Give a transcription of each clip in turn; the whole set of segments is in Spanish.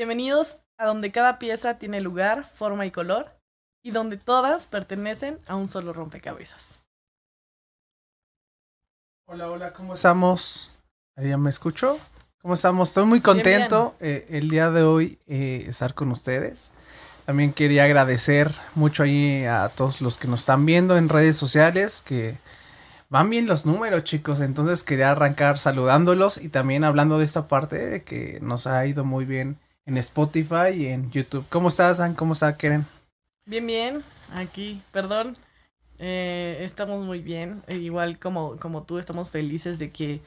Bienvenidos a donde cada pieza tiene lugar, forma y color, y donde todas pertenecen a un solo rompecabezas. Hola, hola, ¿cómo estamos? ¿Ya me escucho? ¿Cómo estamos? Estoy muy contento eh, el día de hoy eh, estar con ustedes. También quería agradecer mucho ahí a todos los que nos están viendo en redes sociales, que van bien los números, chicos. Entonces quería arrancar saludándolos y también hablando de esta parte de que nos ha ido muy bien en Spotify y en YouTube. ¿Cómo estás, San? ¿Cómo está, Keren? Bien, bien. Aquí, perdón. Eh, estamos muy bien. igual como, como tú, estamos felices de que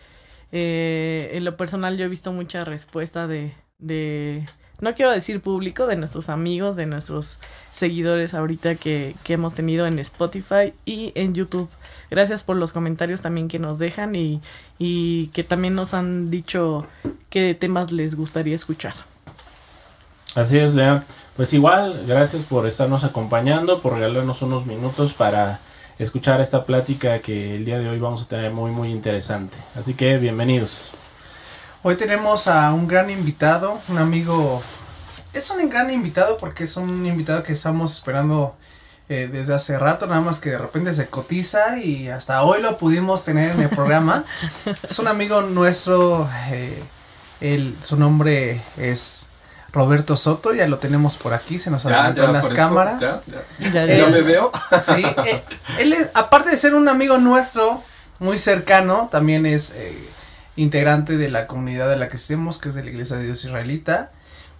eh, en lo personal yo he visto mucha respuesta de, de, no quiero decir público, de nuestros amigos, de nuestros seguidores ahorita que, que hemos tenido en Spotify y en YouTube. Gracias por los comentarios también que nos dejan y, y que también nos han dicho qué temas les gustaría escuchar. Así es, Lea. Pues igual, gracias por estarnos acompañando, por regalarnos unos minutos para escuchar esta plática que el día de hoy vamos a tener muy muy interesante. Así que bienvenidos. Hoy tenemos a un gran invitado, un amigo. Es un gran invitado porque es un invitado que estamos esperando eh, desde hace rato, nada más que de repente se cotiza y hasta hoy lo pudimos tener en el programa. es un amigo nuestro, eh, su nombre es Roberto Soto, ya lo tenemos por aquí, se nos adelantó en las cámaras. Ya, ya. me veo. Sí, eh, él es, aparte de ser un amigo nuestro, muy cercano, también es eh, integrante de la comunidad de la que estemos, que es de la Iglesia de Dios Israelita,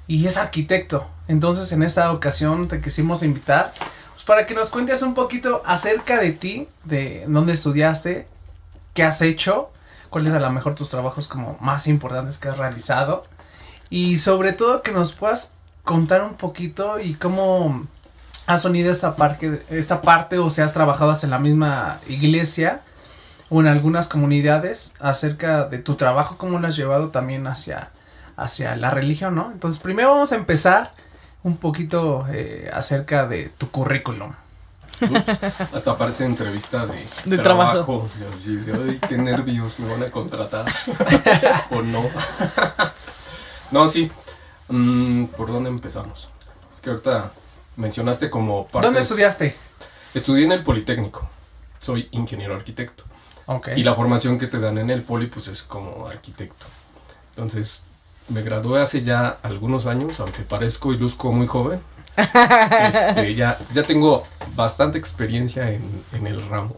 y es arquitecto. Entonces, en esta ocasión te quisimos invitar pues, para que nos cuentes un poquito acerca de ti, de dónde estudiaste, qué has hecho, cuáles a lo mejor tus trabajos como más importantes que has realizado y sobre todo que nos puedas contar un poquito y cómo has unido esta parte, esta parte o si has trabajado en la misma iglesia o en algunas comunidades acerca de tu trabajo, cómo lo has llevado también hacia, hacia la religión, ¿no? Entonces primero vamos a empezar un poquito eh, acerca de tu currículum. hasta parece entrevista de, trabajo. Así, de, qué nervios, me van a contratar o no. No, sí. Mm, ¿Por dónde empezamos? Es que ahorita mencionaste como ¿Dónde estudiaste? Estudié en el Politécnico. Soy ingeniero arquitecto. Okay. Y la formación que te dan en el Poli, pues es como arquitecto. Entonces, me gradué hace ya algunos años, aunque parezco y luzco muy joven. Este, ya, ya tengo bastante experiencia en, en el ramo.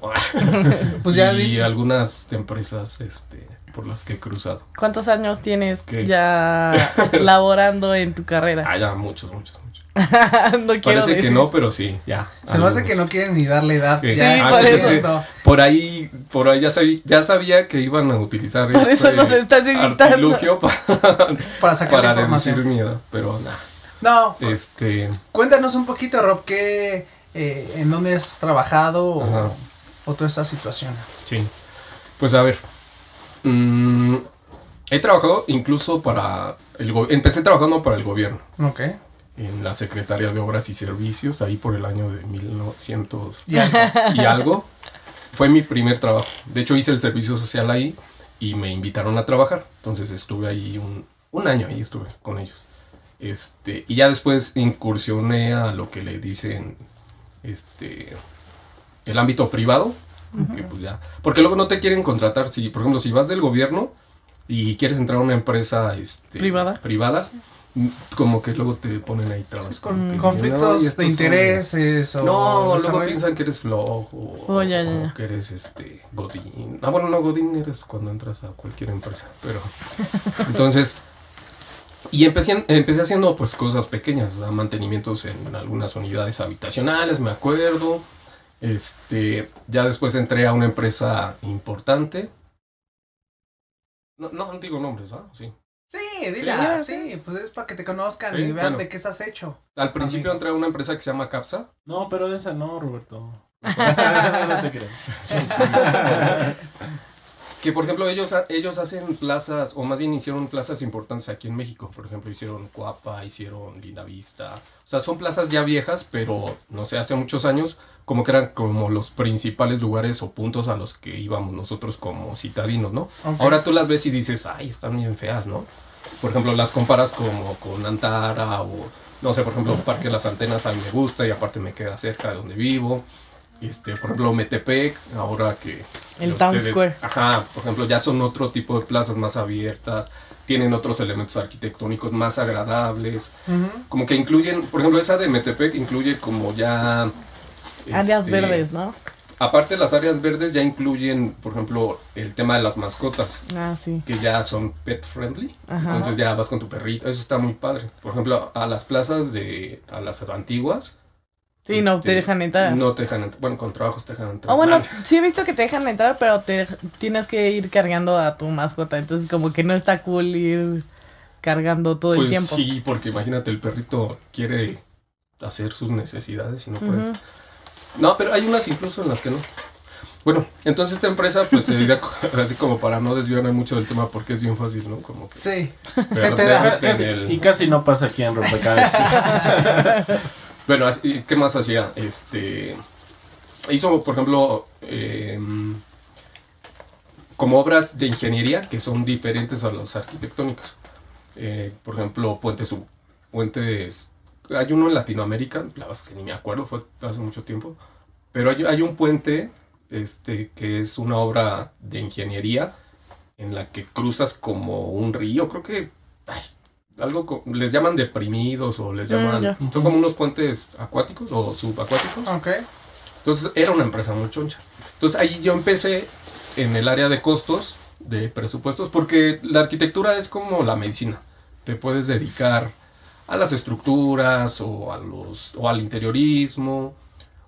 pues ya y algunas empresas este, por las que he cruzado. ¿Cuántos años tienes ya laborando en tu carrera? Ah, ya muchos, muchos, muchos. no quiero Parece que no, pero sí, ya. Se me hace que no quieren ni darle edad. Sí, ah, por, pues eso. por ahí, por ahí ya sabía, ya sabía que iban a utilizar por eso nos estás invitando. para, para sacar para deducir mi edad, pero nada. No. Este. Cuéntanos un poquito, Rob, ¿qué, eh, en dónde has trabajado o, o toda esta situación? Sí. Pues a ver, Mm, he trabajado incluso para el empecé trabajando para el gobierno. Ok. En la Secretaría de Obras y Servicios, ahí por el año de 1900 y algo. Fue mi primer trabajo. De hecho, hice el servicio social ahí y me invitaron a trabajar. Entonces estuve ahí un, un año, ahí estuve con ellos. Este, y ya después incursioné a lo que le dicen este el ámbito privado, pues ya. Porque luego no te quieren contratar. Si, por ejemplo, si vas del gobierno, y quieres entrar a una empresa este, ¿Privada? privada mm, como que luego te ponen ahí trabas. dicen, "Ay, Conflictos de son intereses o... No, luego ¿sabes? piensan que eres flojo Oh, ya, ya, o que eres este Godín. Ah, bueno, no, Godín eres cuando entras a cualquier empresa, pero entonces y empecé, empecé haciendo pues cosas pequeñas, o sea, mantenimientos en algunas unidades habitacionales, me acuerdo. Este, ya después entré a una empresa importante. No, no digo nombres, ¿ah? Sí. Sí, dila, Sí, sí, pues es para que te conozcan Sí, y vean bueno. de qué estás hecho. Al principio Amigo. entré a una empresa que se llama Capsa. No, pero de esa no, Roberto. no te creas. Que por ejemplo ellos, ellos hacen plazas, o más bien hicieron plazas importantes aquí en México. Por ejemplo, hicieron Cuapa, hicieron Linda Vista. O sea, son plazas ya viejas, pero no sé, hace muchos años, como que eran como los principales lugares o puntos a los que íbamos nosotros como citadinos, ¿no? Ok. Ahora tú las ves y dices, ay, están bien feas, ¿no? Por ejemplo, las comparas como con Antara o, no sé, por ejemplo, Parque de las Antenas a mí me gusta y aparte me queda cerca de donde vivo. Este, por ejemplo, Metepec, ahora que... El Town Square. Ajá, por ejemplo, ya son otro tipo de plazas más abiertas, tienen otros elementos arquitectónicos más agradables, Ujú. como que incluyen, por ejemplo, esa de Metepec incluye como ya... Áreas este, verdes, ¿no? Aparte las áreas verdes ya incluyen, por ejemplo, el tema de las mascotas Ah, sí. que ya son pet friendly. Ajá. Entonces ya vas con tu perrito. Eso está muy padre. Por ejemplo, a las plazas de. a las antiguas. Sí, no este, te dejan entrar. No te dejan entrar. Bueno, con trabajos te dejan entrar. Ah, bueno, sí he visto que te dejan entrar, pero te tienes que ir cargando a tu mascota. Entonces, como que no está cool ir cargando todo el pues tiempo. sí, porque imagínate, el perrito quiere hacer sus necesidades y no puede. No, pero hay unas incluso en las que no. Bueno, entonces esta empresa pues se dedica así como para no desviarme mucho del tema porque es bien fácil, ¿no? Como que Sí, Pero se te da. Casi- el- y casi no pasa aquí en Rompecabezas. Bueno, así- ¿qué más hacía? Este. Hizo, por ejemplo, em, como obras de ingeniería que son diferentes a los arquitectónicos. Eh, por ejemplo, puentes, sub- puentes. Hay uno en Latinoamérica, la verdad es que ni me acuerdo, fue hace mucho tiempo. Pero hay, hay un puente este, que es una obra de ingeniería en la que cruzas como un río, creo que. ay, algo les llaman deprimidos o les Mm, llaman. ya. son como unos puentes acuáticos o subacuáticos. Ok. Entonces era una empresa muy choncha. Entonces ahí yo empecé en el área de costos, de presupuestos, porque la arquitectura es como la medicina. Te puedes dedicar a las estructuras o, a los, o al interiorismo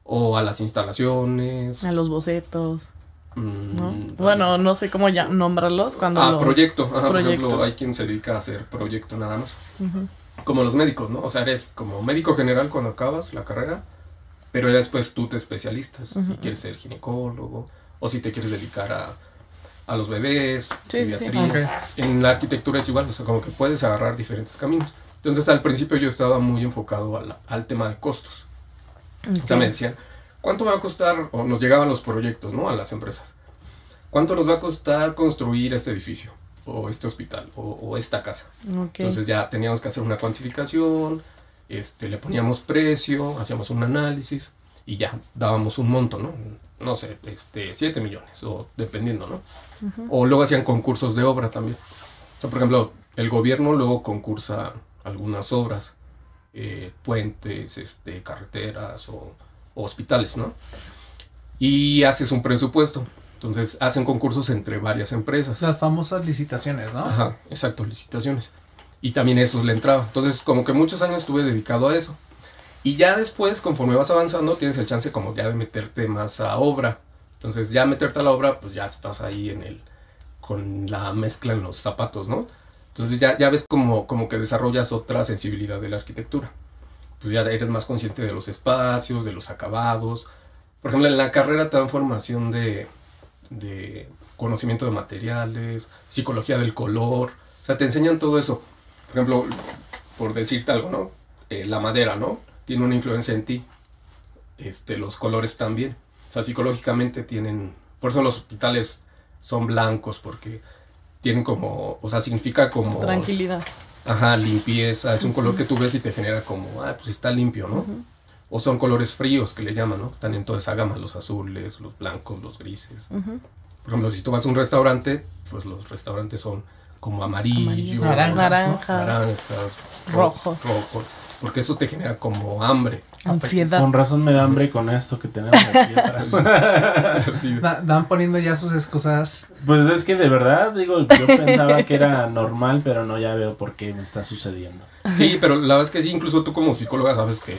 o a las instalaciones. A los bocetos, ¿no? mm, Bueno, no sé cómo ya nombrarlos cuando Ah, los... proyecto. Ajá, por ejemplo, hay quien se dedica a hacer proyecto nada más. Como los médicos, ¿no? O sea, eres como médico general cuando acabas la carrera, pero ya después tú te especialistas. Si quieres ser ginecólogo o si te quieres dedicar a, a los bebés, Sí. En la arquitectura es igual, o sea, como que puedes agarrar diferentes caminos. Entonces, al principio yo estaba muy enfocado a la- al tema de costos. O sea, me decían, ¿cuánto va a costar? O nos llegaban los proyectos, ¿no? A las empresas. ¿Cuánto nos va a costar construir este edificio? O este hospital, o, o esta casa. Ok. Entonces ya teníamos que hacer una cuantificación, este, le poníamos precio, hacíamos un análisis y ya dábamos un monto, ¿no? No sé, este, 7 millones, o dependiendo, ¿no? O luego hacían concursos de obra también. O sea, por ejemplo, el gobierno luego concursa algunas obras, eh, puentes, este, carreteras o, o hospitales, ¿no? Y haces un presupuesto. Entonces hacen concursos entre varias empresas. Las famosas licitaciones, ¿no? Ajá, exacto, licitaciones. Y también eso le entraba. Entonces, como que muchos años estuve dedicado a eso. Y ya después, conforme vas avanzando, tienes el chance como ya de meterte más a obra. Entonces, ya meterte a la obra, pues ya estás ahí en el, con la mezcla en los zapatos, ¿no? Entonces ya, ya ves como, como que desarrollas otra sensibilidad de la arquitectura. Pues ya eres más consciente de los espacios, de los acabados. Por ejemplo, en la carrera te dan formación de, de conocimiento de materiales, psicología del color. O sea, te enseñan todo eso. Por ejemplo, por decirte algo, ¿no? Eh, la madera, ¿no? Tiene una influencia en ti. Este, los colores también. O sea, psicológicamente tienen... Por eso los hospitales son blancos, porque tienen como... O sea, significa como... Tranquilidad. Ajá, limpieza. Es un color que tú ves y te genera como... Ah, pues está limpio, ¿no? O son colores fríos que le llaman, ¿no? Están en toda esa gama, los azules, los blancos, los grises. Ujú. Por ejemplo, si tú vas a un restaurante, pues los restaurantes son como amarillo, Amarillos, naranjas, ¿no? naranjas, naranjas, ro- Rojos. rojos, porque eso te genera como hambre. Ansiedad. Con razón me da hambre con esto que tenemos aquí atrás. Da- Dan poniendo ya sus excusas. Pues es que de verdad, digo, yo pensaba que era normal, pero no ya veo por qué me está sucediendo. Sí, pero la verdad es que sí, incluso tú como psicóloga sabes que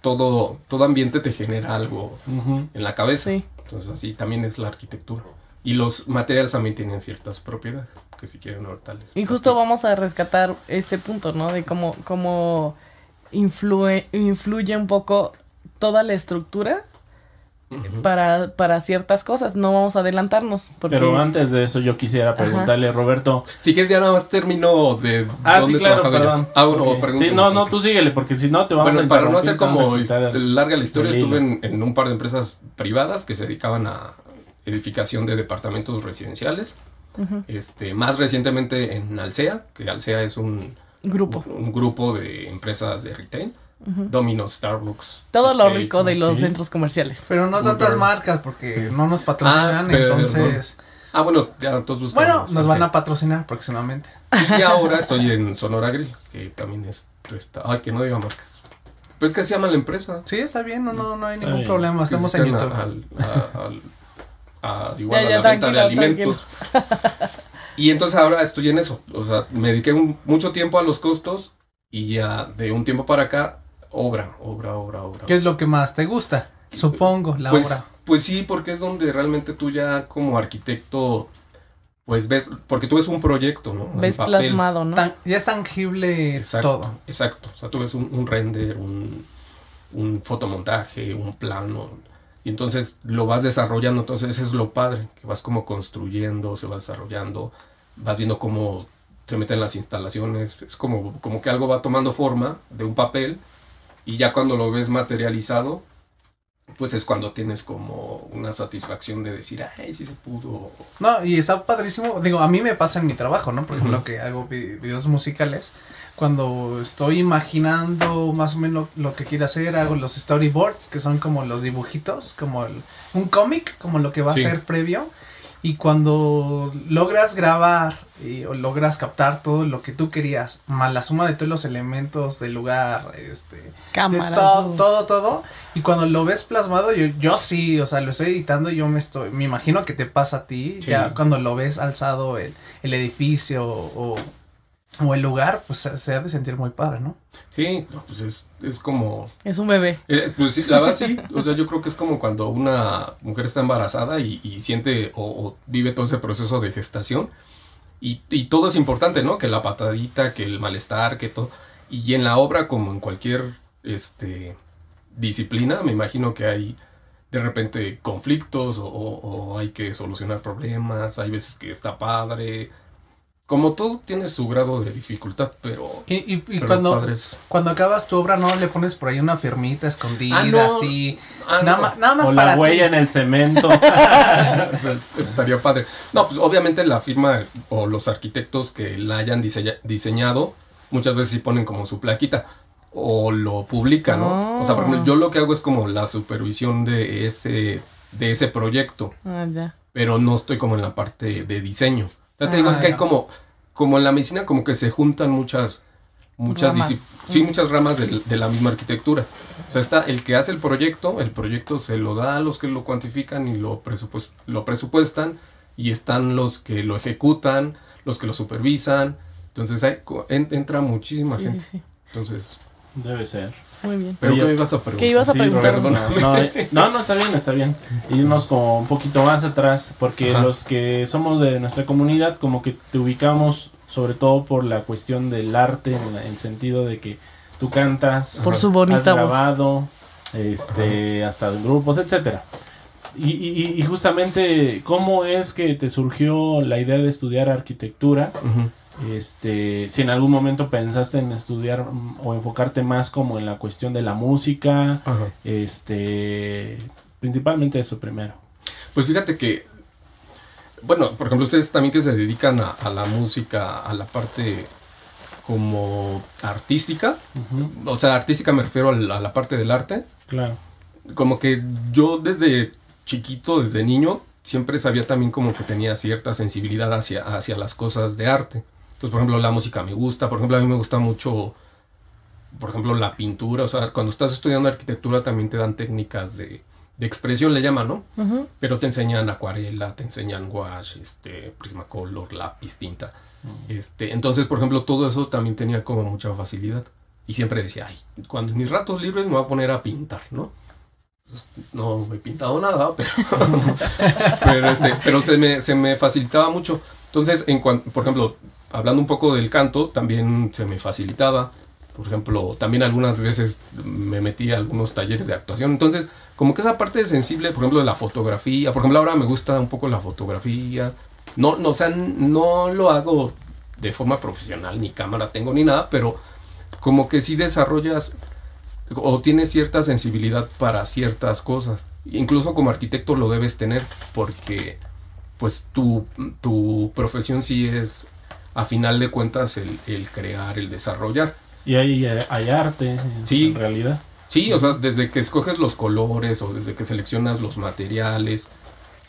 todo, todo ambiente te genera algo Ujú. en la cabeza. Sí. Entonces así también es la arquitectura. Y los materiales también tienen ciertas propiedades, que si quieren ahorita Y justo vamos a rescatar este punto, ¿no? De cómo, cómo influye, influye un poco toda la estructura para, para ciertas cosas. No vamos a adelantarnos. Porque Pero antes de eso yo quisiera preguntarle, Roberto. Si quieres ya nada más termino de Ah, sí, dónde claro, trabajaba yo. perdón. Ah, bueno. Sí, no, no, tú síguele, porque si no te vamos Bueno, a para no hacer como larga la historia, estuve en, en un par de empresas privadas que se dedicaban a edificación de departamentos residenciales. Este, más recientemente en Alsea, que Alsea es un grupo. un grupo de empresas de retail. Ujú. Domino's, Starbucks. Todo lo rico de los centros comerciales. Pero no tantas Uber. marcas porque Sí. no nos patrocinan. Ah, perdón. entonces, Ah, bueno, ya todos buscan. bueno, nos van a patrocinar próximamente. Y ahora estoy en Sonora Grill, que también es. resta- Ay, que no diga marcas. Pero es que se llama la empresa. Sí, está bien, no, no, no hay ningún problema. Se en YouTube. a- al- a- al- a- igual Ya, a ya, la venta de alimentos. Y entonces ahora estoy en eso. O sea, me dediqué un- mucho tiempo a los costos y ya de un tiempo para acá, obra, obra, obra, obra. ¿Qué es lo que más te gusta? Supongo, la pues, obra. Pues sí, porque es donde realmente tú ya como arquitecto, pues ves, porque tú ves un proyecto, ¿no? Ves papel. plasmado, ¿no? Tan- ya es tangible Exacto, todo. exacto. O sea, tú ves un, un render, un, un fotomontaje, un plano. Y entonces lo vas desarrollando. Entonces eso es lo padre, que vas como construyendo, se va desarrollando, vas viendo cómo se meten las instalaciones. Es como, como que algo va tomando forma de un papel y ya cuando lo ves materializado, pues es cuando tienes como una satisfacción de decir, ay, sí se pudo. No, y está padrísimo. Digo, a mí me pasa en mi trabajo, ¿no? Por ejemplo, que hago vi- videos musicales. Cuando estoy imaginando más o menos lo, lo que quiero hacer, hago los storyboards, que son como los dibujitos, como el- un cómic, como lo que va Sí. a ser previo. Y cuando logras grabar y, o logras captar todo lo que tú querías, más la suma de todos los elementos del lugar, este, de Cámaras. todo, todo, todo. Y cuando lo ves plasmado, yo, yo sí, o sea, lo estoy editando, yo me estoy, me imagino que te pasa a ti, Sí. ya cuando lo ves alzado el, el edificio o, o el lugar, pues se, ha de sentir muy padre, ¿no? Sí, no, pues es, es como Es un bebé. Eh, pues sí, la verdad sí, o sea, yo creo que es como cuando una mujer está embarazada y, y siente o, o vive todo ese proceso de gestación y, y todo es importante, ¿no? Que la patadita, que el malestar, que todo. Y en la obra, como en cualquier este, disciplina, me imagino que hay de repente conflictos o, o- o hay que solucionar problemas, hay veces que está padre. Como todo tiene su grado de dificultad, pero... Y, y, y pero cuando, cuando acabas tu obra, ¿no? Le pones por ahí una firmita escondida, Ah, no. así. Ah, nada, no. más, nada más O para la huella ti. en el cemento. Estaría padre. No, pues obviamente la firma o los arquitectos que la hayan diseña- diseñado, muchas veces sí ponen como su plaquita o lo publican, ¿no? O sea, por ejemplo, yo lo que hago es como la supervisión de ese, de ese proyecto, Ah, ya. pero no estoy como en la parte de diseño. Ya te digo, Ah, es que hay ya. como, como en la medicina, como que se juntan muchas, muchas, Ramas. sí, muchas ramas de, de la misma arquitectura. O sea, está el que hace el proyecto, el proyecto se lo da a los que lo cuantifican y lo, presupues- lo presupuestan, y están los que lo ejecutan, los que lo supervisan. Entonces hay, entra muchísima Sí, sí, gente. sí. Entonces, Debe ser. Muy bien. ¿pero Oye, qué ibas a preguntar? ¿qué ibas a Sí, preguntar? Roberto, No, no, no, no, está bien, está bien. Irnos como un poquito más atrás, porque Ajá. los que somos de nuestra comunidad, como que te ubicamos sobre todo por la cuestión del arte, en el sentido de que tú cantas, Por Ajá. has voz. grabado, este, hasta en grupos, etcétera. Y, y- y justamente, ¿cómo es que te surgió la idea de estudiar arquitectura? Ujú. Este, si en algún momento pensaste en estudiar o enfocarte más como en la cuestión de la música, Ajá. este, principalmente eso primero. Pues fíjate que, bueno, por ejemplo, ustedes también que se dedican a, a la música, a la parte como artística, o sea, artística me refiero a la, a la parte del arte, claro. como que yo desde chiquito, desde niño, siempre sabía también como que tenía cierta sensibilidad hacia, hacia las cosas de arte. Entonces, por ejemplo, la música me gusta, por ejemplo, a mí me gusta mucho, por ejemplo, la pintura, o sea, cuando estás estudiando arquitectura también te dan técnicas de, de expresión, le llaman, ¿no? Pero te enseñan acuarela, te enseñan gouache, este, prismacolor, lápiz, tinta. Este, entonces, por ejemplo, todo eso también tenía como mucha facilidad. Y siempre decía, ay, cuando en mis ratos libres me voy a poner a pintar, ¿no? Pues, no he pintado nada, pero, pero, este, pero se, me, se me facilitaba mucho. Entonces, en cuanto, por ejemplo, hablando un poco del canto, también se me facilitaba. Por ejemplo, también algunas veces me metí a algunos talleres de actuación. Entonces, como que esa parte sensible, por ejemplo, de la fotografía. Por ejemplo, ahora me gusta un poco la fotografía. No, no, o sea, no lo hago de forma profesional, ni cámara tengo ni nada, pero como que sí desarrollas o tienes cierta sensibilidad para ciertas cosas. Incluso como arquitecto lo debes tener porque pues tu, tu profesión sí es a final de cuentas el, el crear, el desarrollar. Y hay, hay arte sí, en realidad. Sí, o sea, desde que escoges los colores o desde que seleccionas los materiales,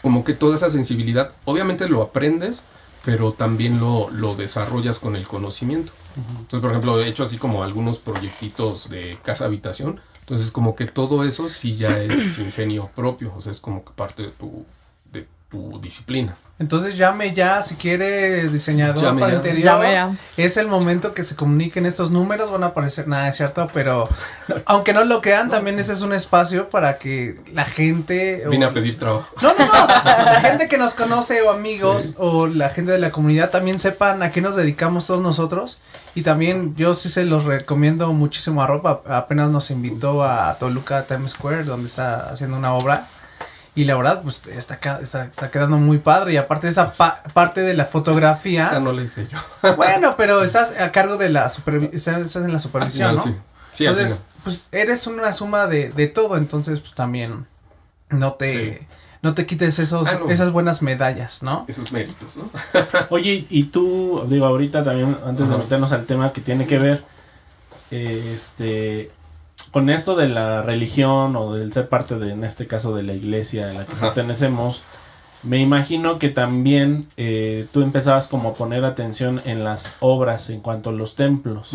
como que toda esa sensibilidad, obviamente lo aprendes, pero también lo, lo desarrollas con el conocimiento. Entonces, por ejemplo, he hecho así como algunos proyectitos de casa habitación. Entonces, como que todo eso sí ya es ingenio propio, o sea, es como que parte de tu, tu disciplina. Entonces llame ya si quiere diseñador para interior. Es el momento que se comuniquen estos números, van a aparecer, nada, es cierto, pero aunque no lo crean, también ese es un espacio para que la gente... Vine a pedir trabajo. No, no, no, la gente que nos conoce o amigos o la gente de la comunidad también sepan a qué nos dedicamos todos nosotros. Y también yo sí se los recomiendo muchísimo a Ropa. Apenas nos invitó a Toluca Times Square, donde está haciendo una obra y la verdad, pues está, está, está quedando muy padre. Y aparte de esa parte de la fotografía. Esa no la hice yo. bueno, pero estás a cargo de la supervisión. Estás, en la supervisión, ¿no? Sí. entonces, pues eres una suma de, de todo. Entonces, pues también no te. No te quites esos, ah, esas buenas medallas, ¿no? Esos méritos, ¿no? Oye, y tú, digo, ahorita también, antes de meternos al tema que tiene que ver, este, con esto de la religión o del ser parte de, en este caso, de la iglesia a la que pertenecemos, me imagino que también eh, tú empezabas como a poner atención en las obras en cuanto a los templos.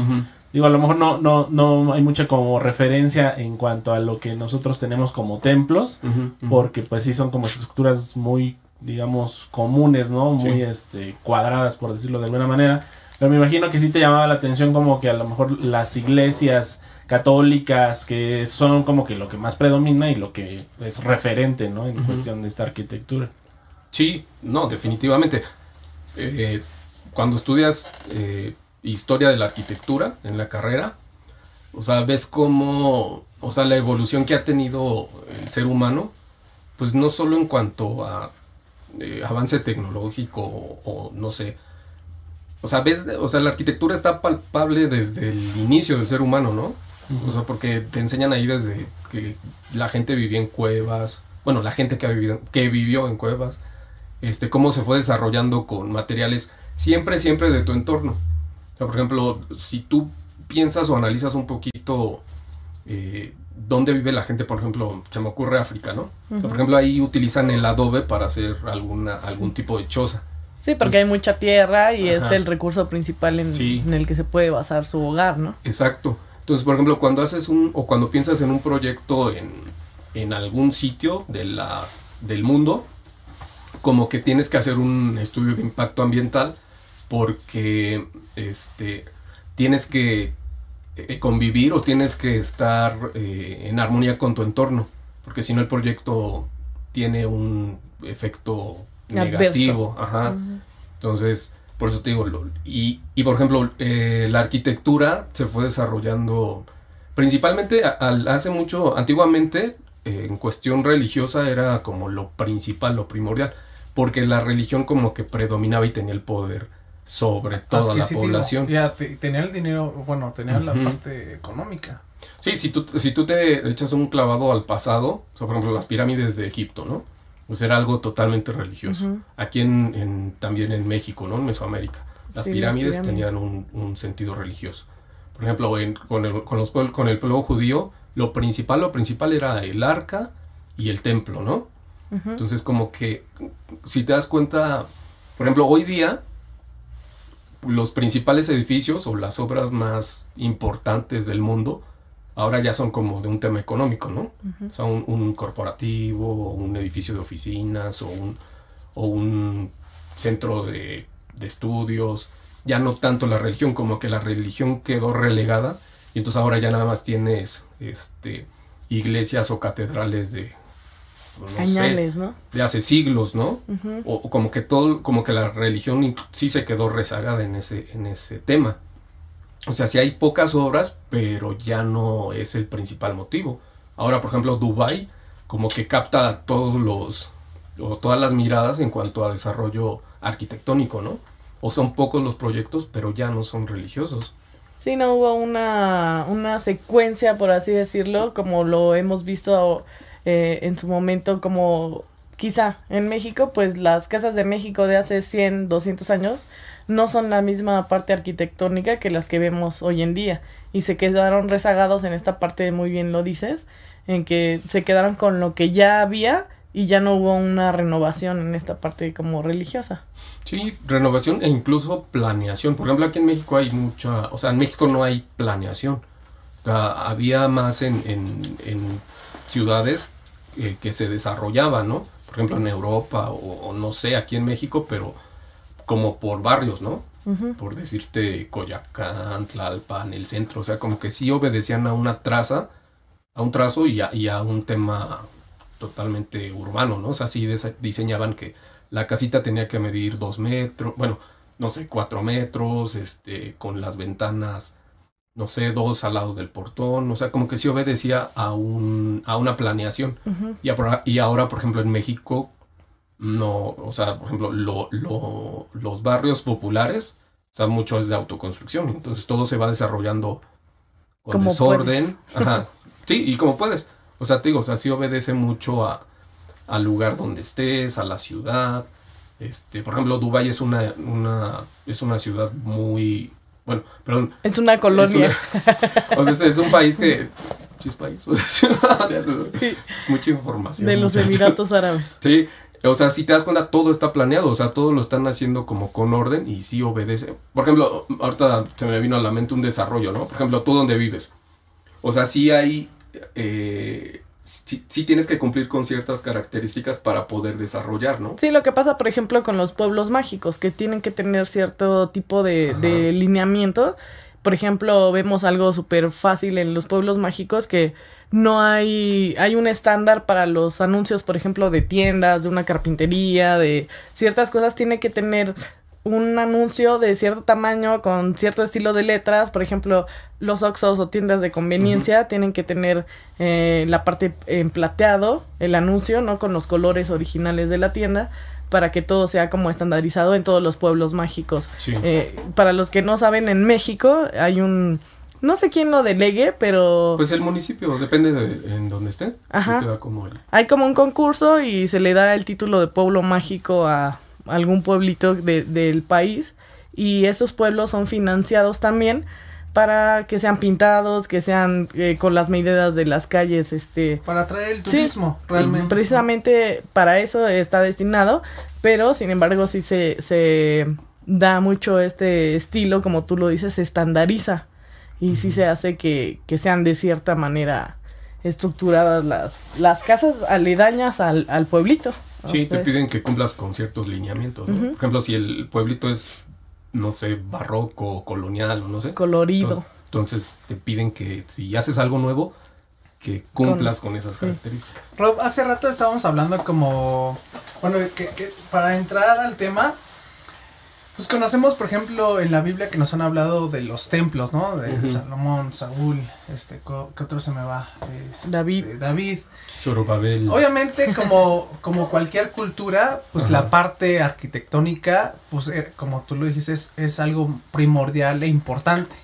Digo, a lo mejor no, no, no hay mucha como referencia en cuanto a lo que nosotros tenemos como templos, porque pues sí son como estructuras muy, digamos, comunes, ¿no? Muy este, cuadradas, por decirlo de alguna manera. Pero me imagino que sí te llamaba la atención como que a lo mejor las iglesias católicas, que son como que lo que más predomina y lo que es referente, ¿no? En cuestión de esta arquitectura. Sí, no, definitivamente. Eh, cuando estudias eh, historia de la arquitectura en la carrera, o sea, ves cómo, o sea, la evolución que ha tenido el ser humano, pues no solo en cuanto a eh, avance tecnológico o, no sé, o sea, ves, o sea, la arquitectura está palpable desde el inicio del ser humano, ¿no? O sea, porque te enseñan ahí desde que la gente vivía en cuevas, bueno, la gente que, ha vivido, que vivió en cuevas, este, cómo se fue desarrollando con materiales siempre, siempre de tu entorno. O sea, por ejemplo, si tú piensas o analizas un poquito eh, dónde vive la gente, por ejemplo, se me ocurre África, ¿no? por ejemplo, ahí utilizan el adobe para hacer alguna, algún tipo de choza. Sí, porque hay mucha tierra y es el recurso principal en, en, el que se puede basar su hogar, ¿no? Exacto. Entonces, por ejemplo, cuando haces un, o cuando piensas en un proyecto en, en algún sitio de la, del mundo, como que tienes que hacer un estudio de impacto ambiental porque este, tienes que eh, convivir o tienes que estar eh, en armonía con tu entorno, porque si no el proyecto tiene un efecto negativo. Ajá. Entonces, por eso te digo, y, y por ejemplo, eh, la arquitectura se fue desarrollando principalmente al, hace mucho, antiguamente, eh, en cuestión religiosa era como lo principal, lo primordial, porque la religión como que predominaba y tenía el poder sobre toda la población. Ya, tenía el dinero, bueno, tenía la parte económica. Sí, si tú, si tú te echas un clavado al pasado, por ejemplo, las pirámides de Egipto, ¿no? Pues era algo totalmente religioso. Aquí en, también en México, ¿no? En Mesoamérica. Las, pirámides, tenían un, sentido religioso. Por ejemplo, con, el, con, los, con el pueblo judío, lo principal, lo principal era el arca y el templo, ¿no? Entonces como que, si te das cuenta, por ejemplo, hoy día los principales edificios o las obras más importantes del mundo ahora ya son como de un tema económico, ¿no? O sea, un, corporativo, un edificio de oficinas o un, o un centro de, de, estudios. Ya no tanto la religión, como que la religión quedó relegada y entonces ahora ya nada más tienes este, iglesias o catedrales de Añales, ¿no? De hace siglos, ¿no? o, como que todo, como que la religión sí se quedó rezagada en ese, en ese tema. O sea, sí hay pocas obras, pero ya no es el principal motivo. Ahora, por ejemplo, Dubai como que capta todos los o todas las miradas en cuanto a desarrollo arquitectónico, ¿no? O son pocos los proyectos, pero ya no son religiosos. Sí, no hubo una, una secuencia, por así decirlo, como lo hemos visto eh, en su momento como quizá en México, pues las casas de México de hace 100, 200 años no son la misma parte arquitectónica que las que vemos hoy en día y se quedaron rezagados en esta parte, muy bien lo dices, en que se quedaron con lo que ya había y ya no hubo una renovación en esta parte como religiosa. Sí, renovación e incluso planeación. Por ejemplo, aquí en México hay mucha, o sea, en México no hay planeación. O había más en, en, ciudades eh, que se desarrollaba, ¿no? Por ejemplo, en Europa o, no sé, aquí en México, pero como por barrios, ¿no? Por decirte Coyacán, Tlalpan, el centro, o sea, como que sí obedecían a una traza, a un trazo y a, y a un tema totalmente urbano, ¿no? O sea, sí diseñaban que la casita tenía que medir dos metros, bueno, no sé, cuatro metros, este, con las ventanas no sé, dos al lado del portón, o sea, como que sí obedecía a, un, a una planeación. y, y, ahora, por ejemplo, en México, no, o sea, por ejemplo, lo, lo, los barrios populares, o sea, mucho es de autoconstrucción, entonces todo se va desarrollando con desorden. Ajá, sí, y como puedes. O sea, te digo, o sea, sí obedece mucho a, al lugar donde estés, a la ciudad. Este, por ejemplo, Dubái es una, una, es una ciudad muy bueno, perdón. Es una colonia. Es, es un país que... es país. Es mucha información. De los Emiratos Árabes. Sí, o sea, si te das cuenta, todo está planeado, o sea, todo lo están haciendo como con orden y sí obedece. Por ejemplo, ahorita se me vino a la mente un desarrollo, ¿no? Por ejemplo, tú donde vives. O sea, sí hay eh, sí, tienes que cumplir con ciertas características para poder desarrollar, ¿no? Sí, lo que pasa, por ejemplo, con los pueblos mágicos, que tienen que tener cierto tipo de, de lineamiento. Por ejemplo, vemos algo súper fácil en los pueblos mágicos que no hay, hay un estándar para los anuncios, por ejemplo, de tiendas, de una carpintería, de ciertas cosas, tiene que tener un anuncio de cierto tamaño con cierto estilo de letras, por ejemplo, los Oxos o tiendas de conveniencia tienen que tener eh, la parte en plateado, el anuncio, ¿no? Con los colores originales de la tienda para que todo sea como estandarizado en todos los pueblos mágicos. Eh, para los que no saben, en México hay un... No sé quién lo delegue, pero... Pues el municipio, depende de en dónde esté. Ajá. Hay como un concurso y se le da el título de pueblo mágico a algún pueblito del país y esos pueblos son financiados también para que sean pintados, que sean eh, con las medidas de las calles, este... Para atraer el turismo, realmente. Precisamente para eso está destinado, pero sin embargo sí se, se da mucho este estilo, como tú lo dices, se estandariza y sí se hace que, que sean de cierta manera estructuradas las, las casas aledañas al, al pueblito. Sí, te piden que cumplas con ciertos lineamientos. Por ejemplo, si el pueblito es, no sé, barroco, colonial o no sé. Colorido. Entonces te piden que si haces algo nuevo, que cumplas con, esas características. Rob, hace rato estábamos hablando como, bueno, que para entrar al tema, pues conocemos, por ejemplo, en la Biblia que nos han hablado de los templos, ¿no? De Salomón, Saúl, este, ¿qué otro se me va? David. David. Zorobabel. Obviamente, como, como cualquier cultura, pues la parte arquitectónica, pues eh, como tú lo dijiste, es, es, algo primordial e importante.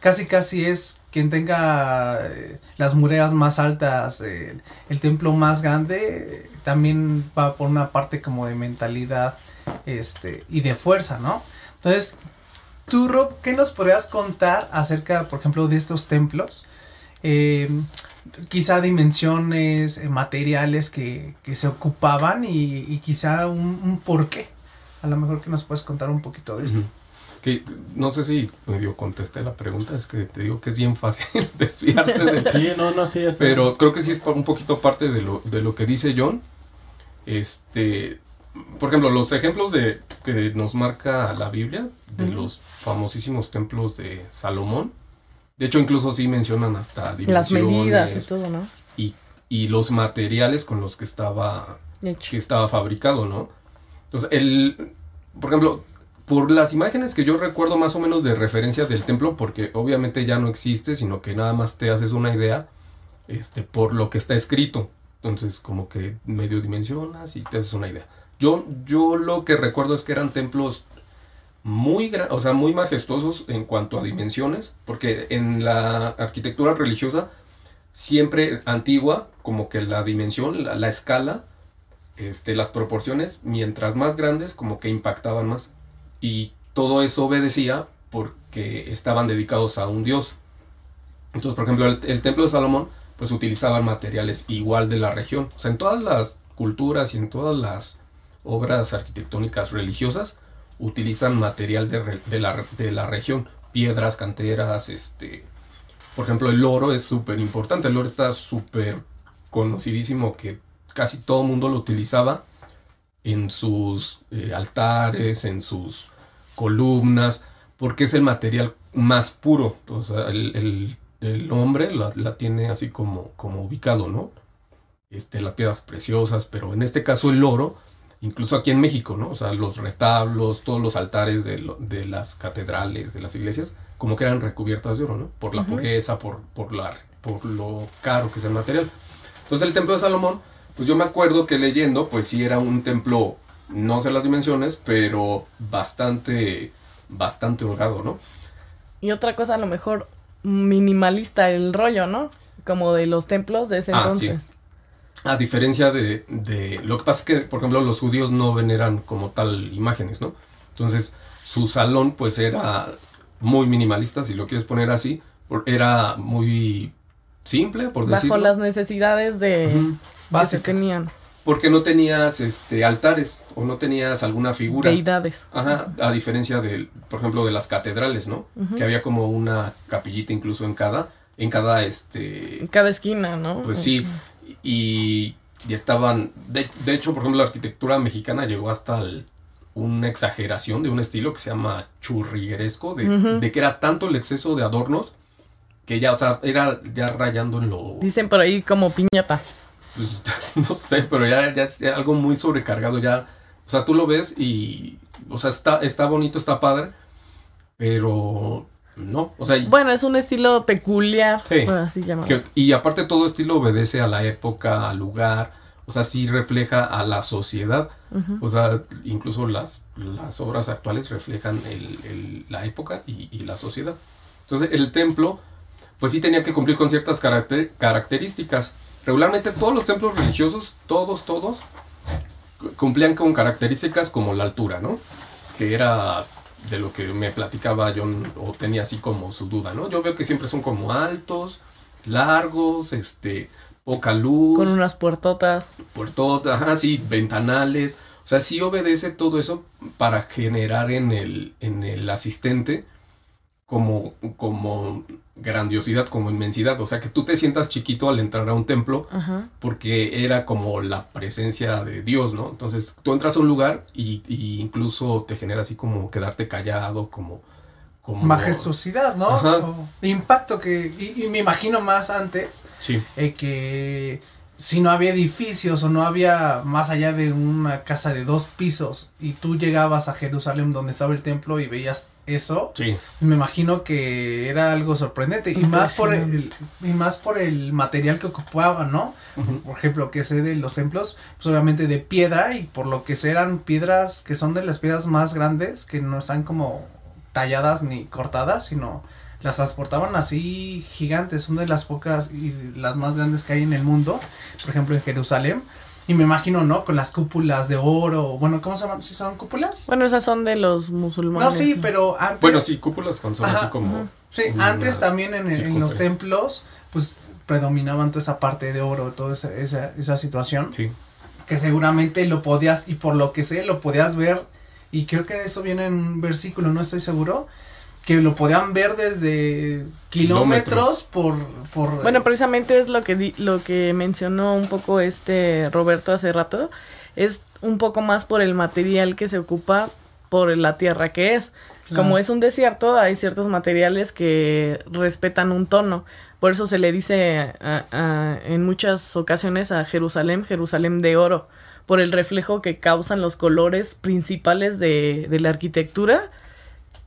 Casi, casi es quien tenga eh, las murallas más altas, eh, el templo más grande, también va por una parte como de mentalidad este, y de fuerza, ¿no? Entonces, tú, Rob, ¿qué nos podrías contar acerca, por ejemplo, de estos templos? Eh, quizá dimensiones, eh, materiales que, que se ocupaban y, y quizá un, un porqué. A lo mejor que nos puedes contar un poquito de esto. Que no sé si medio contesté la pregunta, es que te digo que es bien fácil desviarte de Sí, no, no, sí, está Pero creo que sí es un poquito parte de lo, de lo que dice John. Este, por ejemplo, los ejemplos de que nos marca la Biblia, de los famosísimos templos de Salomón. De hecho, incluso sí mencionan hasta Las medidas y todo, ¿no? y, y los materiales con los que estaba que estaba fabricado, ¿no? Entonces, el, por ejemplo, por las imágenes que yo recuerdo más o menos de referencia del templo, porque obviamente ya no existe, sino que nada más te haces una idea, este, por lo que está escrito. Entonces, como que medio dimensionas y te haces una idea. Yo, yo lo que recuerdo es que eran templos muy, gra- o sea, muy majestuosos en cuanto a dimensiones, porque en la arquitectura religiosa, siempre antigua, como que la dimensión, la, la escala, este, las proporciones, mientras más grandes, como que impactaban más. Y todo eso obedecía porque estaban dedicados a un dios. Entonces, por ejemplo, el, el templo de Salomón, pues utilizaban materiales igual de la región. O sea, en todas las culturas y en todas las obras arquitectónicas religiosas, utilizan material de, la, de la región. Piedras, canteras, este... Por ejemplo, el oro es súper importante. El oro está súper conocidísimo que casi todo el mundo lo utilizaba en sus eh, altares, en sus columnas, porque es el material más puro. O el, el- el hombre la, la tiene así como, como ubicado, ¿no? Este, las piedras preciosas, pero en este caso el oro, incluso aquí en México, ¿no? O sea, los retablos, todos los altares de, lo- de las catedrales, de las iglesias, como que eran recubiertas de oro, ¿no? Por la Ujú. pureza, por, por, la, por lo caro que es el material. Entonces el templo de Salomón, pues yo me acuerdo que leyendo, pues sí era un templo, no sé las dimensiones, pero bastante, bastante holgado, ¿no? Y otra cosa, a lo mejor minimalista el rollo, ¿no? Como de los templos de ese Ah, entonces. A diferencia de, de- Lo que pasa es que, por ejemplo, los judíos no veneran como tal imágenes, ¿no? Entonces, su salón, pues era muy minimalista, si lo quieres poner así. por- Era muy simple, por Bajo decirlo. las necesidades de Ujú. que tenían, Porque no tenías este, altares o no tenías alguna figura. deidades. Ajá, a diferencia del, por ejemplo, de las catedrales, ¿no? Que había como una capillita incluso en cada, en cada, este, En cada esquina, ¿no? pues sí, y, y estaban, de, de hecho, por ejemplo, la arquitectura mexicana llegó hasta el- una exageración de un estilo que se llama churrigueresco, de, que era tanto el exceso de adornos que ya, o sea, era ya rayando en lo, Dicen por ahí como piñata. pues, no sé, pero ya, ya es algo muy sobrecargado, ya, o sea, tú lo ves y, o sea, está, está bonito, está padre, pero no, o sea, Bueno, es un estilo peculiar, Sí. por así llamarlo. que- y aparte todo estilo obedece a la época, al lugar, o sea, sí refleja a la sociedad, o sea, incluso las, las obras actuales reflejan el- el- la época y, y la sociedad. Entonces, el templo, pues sí tenía que cumplir con ciertas caracter- características. Regularmente todos los templos religiosos, todos, todos, cu- cumplían con características como la altura, ¿no? Que era de lo que me platicaba John, o tenía así como su duda, ¿no? Yo veo que siempre son como altos, largos, este, poca luz Con unas puertotas. puertotas, ajá, sí, ventanales. O sea, sí obedece todo eso para generar en el, en el asistente como, como grandiosidad, como inmensidad. O sea, que tú te sientas chiquito al entrar a un templo Ajá. porque era como la presencia de Dios, ¿no? Entonces tú entras a un lugar y, y incluso te genera así como quedarte callado, como... como Majestuosidad, ¿no? O impacto que. Y, y me imagino más antes Sí, eh, que si no había edificios o no había más allá de una casa de dos pisos y tú llegabas a Jerusalén donde estaba el templo y veías eso, sí. me imagino que era algo sorprendente y más por el y más por el material que ocupaban, ¿no? Por ejemplo, que sé de los templos, pues obviamente de piedra y por lo que sé eran piedras que son de las piedras más grandes que no están como talladas ni cortadas, sino las transportaban así gigantes, son de las pocas y las más grandes que hay en el mundo, por ejemplo en Jerusalén. Y me imagino, ¿no? Con las cúpulas de oro, bueno, ¿cómo se llaman? ¿Sí son cúpulas? Bueno, esas son de los musulmanes. No, sí, pero antes... Bueno, sí, cúpulas con son Ajá, así como... Sí, antes también en, el- en los templos, pues predominaban toda esa parte de oro, toda esa, esa, esa situación, Sí. que seguramente lo podías, y por lo que sé, lo podías ver, y creo que eso viene en un versículo, no estoy seguro, que lo podían ver desde kilómetros, Kilómetros. por, por... Bueno, precisamente es lo que di- lo que mencionó un poco este Roberto hace rato, es un poco más por el material que se ocupa por la tierra que es. Claro. Como es un desierto, hay ciertos materiales que respetan un tono. Por eso se le dice a- a- en muchas ocasiones a Jerusalén, Jerusalén de oro, por el reflejo que causan los colores principales de, de la arquitectura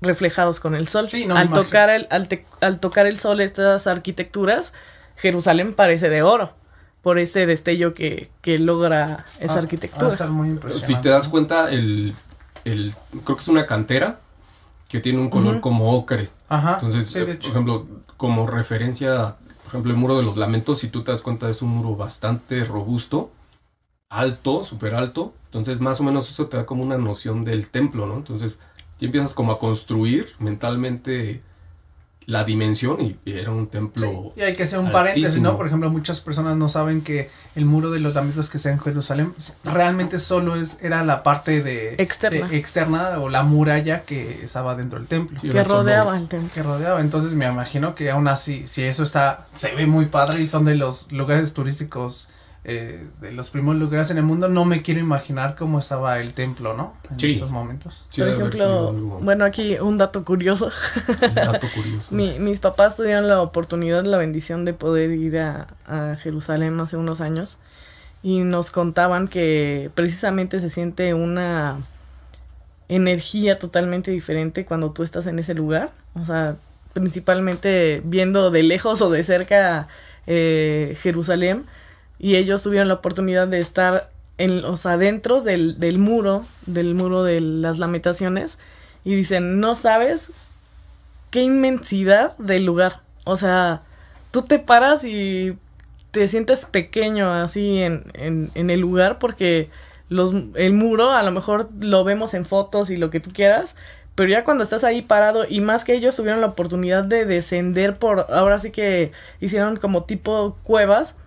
reflejados con el sol. Sí, no, al, tocar el, al, te- al tocar el sol estas arquitecturas, Jerusalén parece de oro, por ese destello que, que logra esa Ah, arquitectura. va a ser muy impresionante. Si te das cuenta, el, el, creo que es una cantera que tiene un color como ocre. Ajá, Entonces, sí, de eh, hecho. por ejemplo, como referencia, por ejemplo, el muro de los lamentos, si tú te das cuenta, es un muro bastante robusto, alto, súper alto. Entonces, más o menos eso te da como una noción del templo, ¿no? Entonces, ya empiezas como a construir mentalmente la dimensión y, y era un templo. Sí, y hay que hacer un paréntesis, altísimo. ¿no? Por ejemplo, muchas personas no saben que el muro de los lamentos que está en Jerusalén realmente solo es era la parte de Externa. de- externa o la muralla que estaba dentro del templo Sí, que solo- rodeaba el templo. que rodeaba. Entonces me imagino que aún así, si eso está, se ve muy padre y son de los lugares turísticos, eh, de los primeros lugares en el mundo, no me quiero imaginar cómo estaba el templo, ¿no? En Sí. esos momentos. Sí, Por ejemplo, bueno, aquí un dato curioso. un dato curioso. Mi- mis papás tuvieron la oportunidad, la bendición de poder ir a, a Jerusalén hace unos años y nos contaban que precisamente se siente una energía totalmente diferente cuando tú estás en ese lugar. O sea, principalmente viendo de lejos o de cerca eh, Jerusalén y ellos tuvieron la oportunidad de estar en los adentros del, del muro, del muro de las lamentaciones y dicen, no sabes qué inmensidad del lugar. O sea, tú te paras y te sientes pequeño así en, en, el lugar porque los, el muro a lo mejor lo vemos en fotos y lo que tú quieras, pero ya cuando estás ahí parado y más que ellos tuvieron la oportunidad de descender por, ahora sí que hicieron como tipo cuevas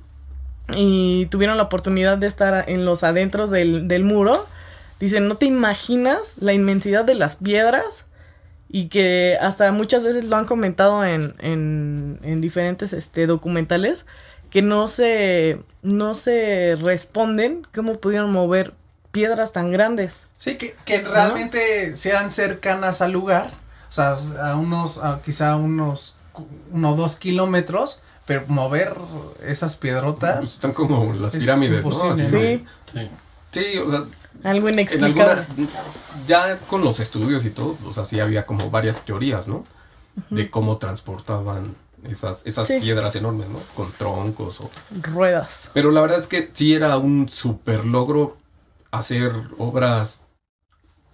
y tuvieron la oportunidad de estar en los adentros del, del muro, dicen, no te imaginas la inmensidad de las piedras y que hasta muchas veces lo han comentado en, en, en diferentes este, documentales que no se, no se responden cómo pudieron mover piedras tan grandes. Sí, que, que realmente sean cercanas al lugar, o sea, a unos, a quizá unos uno o dos kilómetros, pero mover esas piedrotas. Están como las Es pirámides, ¿no? Así Sí, Sí. Sí, o sea, algo en inexplicable. alguna, ya con los estudios y todo, o sea, sí había como varias teorías, ¿no? De cómo transportaban esas, esas Sí. piedras enormes, ¿no? Con troncos o... Ruedas. Pero la verdad es que sí era un super logro hacer obras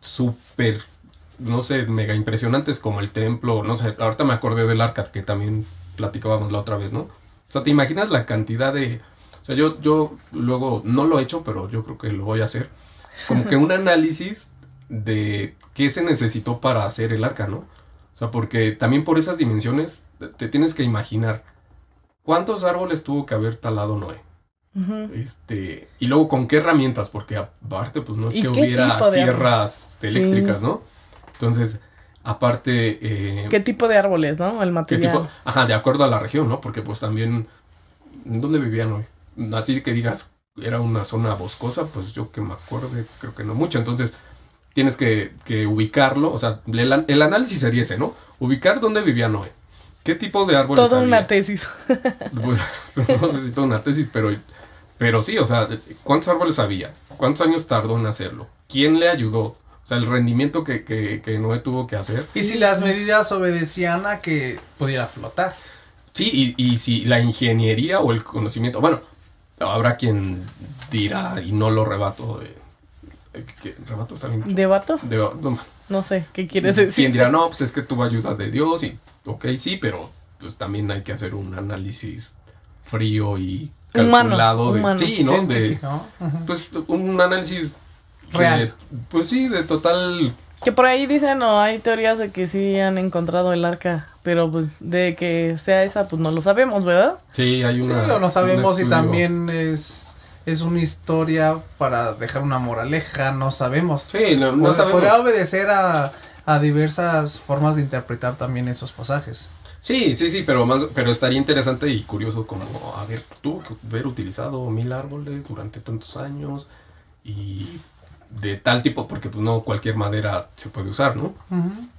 súper, no sé, mega impresionantes como el templo, no sé, ahorita me acordé del arca que también platicábamos la otra vez, ¿no? O sea, ¿te imaginas la cantidad de... O sea, yo, yo luego no lo he hecho, pero yo creo que lo voy a hacer. Como que un análisis de qué se necesitó para hacer el arca, ¿no? O sea, porque también por esas dimensiones te- tienes que imaginar cuántos árboles tuvo que haber talado Noé. Este, y luego con qué herramientas, porque aparte, pues no es ¿Y que hubiera sierras Sí. eléctricas, ¿no? Entonces, aparte, eh, ¿Qué tipo de árboles, no? El ¿qué material. tipo? Ajá, de acuerdo a la región, ¿no? Porque pues también, ¿dónde vivían hoy? Así que digas, era una zona boscosa, pues yo que me acuerdo, creo que no mucho. Entonces, tienes que, que ubicarlo, o sea, el, an- el análisis sería ese, ¿no? Ubicar dónde vivía Noé. ¿Qué tipo de árboles Toda una había? tesis. Pues, no sé si toda una tesis, pero, pero sí, o sea, ¿cuántos árboles había? ¿Cuántos años tardó en hacerlo? ¿Quién le ayudó? O sea, el rendimiento que, que, que Noé tuvo que hacer. Y si las medidas obedecían a que pudiera flotar. Sí, y, y si la ingeniería o el conocimiento, bueno, habrá quien dirá, y no lo rebato, eh, eh, ¿rebato está bien? ¿Debato? De- no, No sé, ¿qué quieres decir? Quien dirá, no, pues es que tuvo ayuda de Dios y, ok, sí, pero pues también hay que hacer un análisis frío y Humano, calculado de, humano. sí, ¿no? De, pues un análisis que- Real. pues sí, de total Que por ahí dicen, o hay teorías de que sí han encontrado el arca, pero pues, de que sea esa, pues no lo sabemos, ¿verdad? Sí, hay Sí, una. lo no sabemos y también es, es una historia para dejar una moraleja, no sabemos. Sí, no, no Pod- sabemos. Podrá obedecer a, a diversas formas de interpretar también esos pasajes. Sí, sí, sí, pero más, pero estaría interesante y curioso como haber tuvo que haber utilizado mil árboles durante tantos años y de tal tipo, porque pues no cualquier madera se puede usar, ¿no?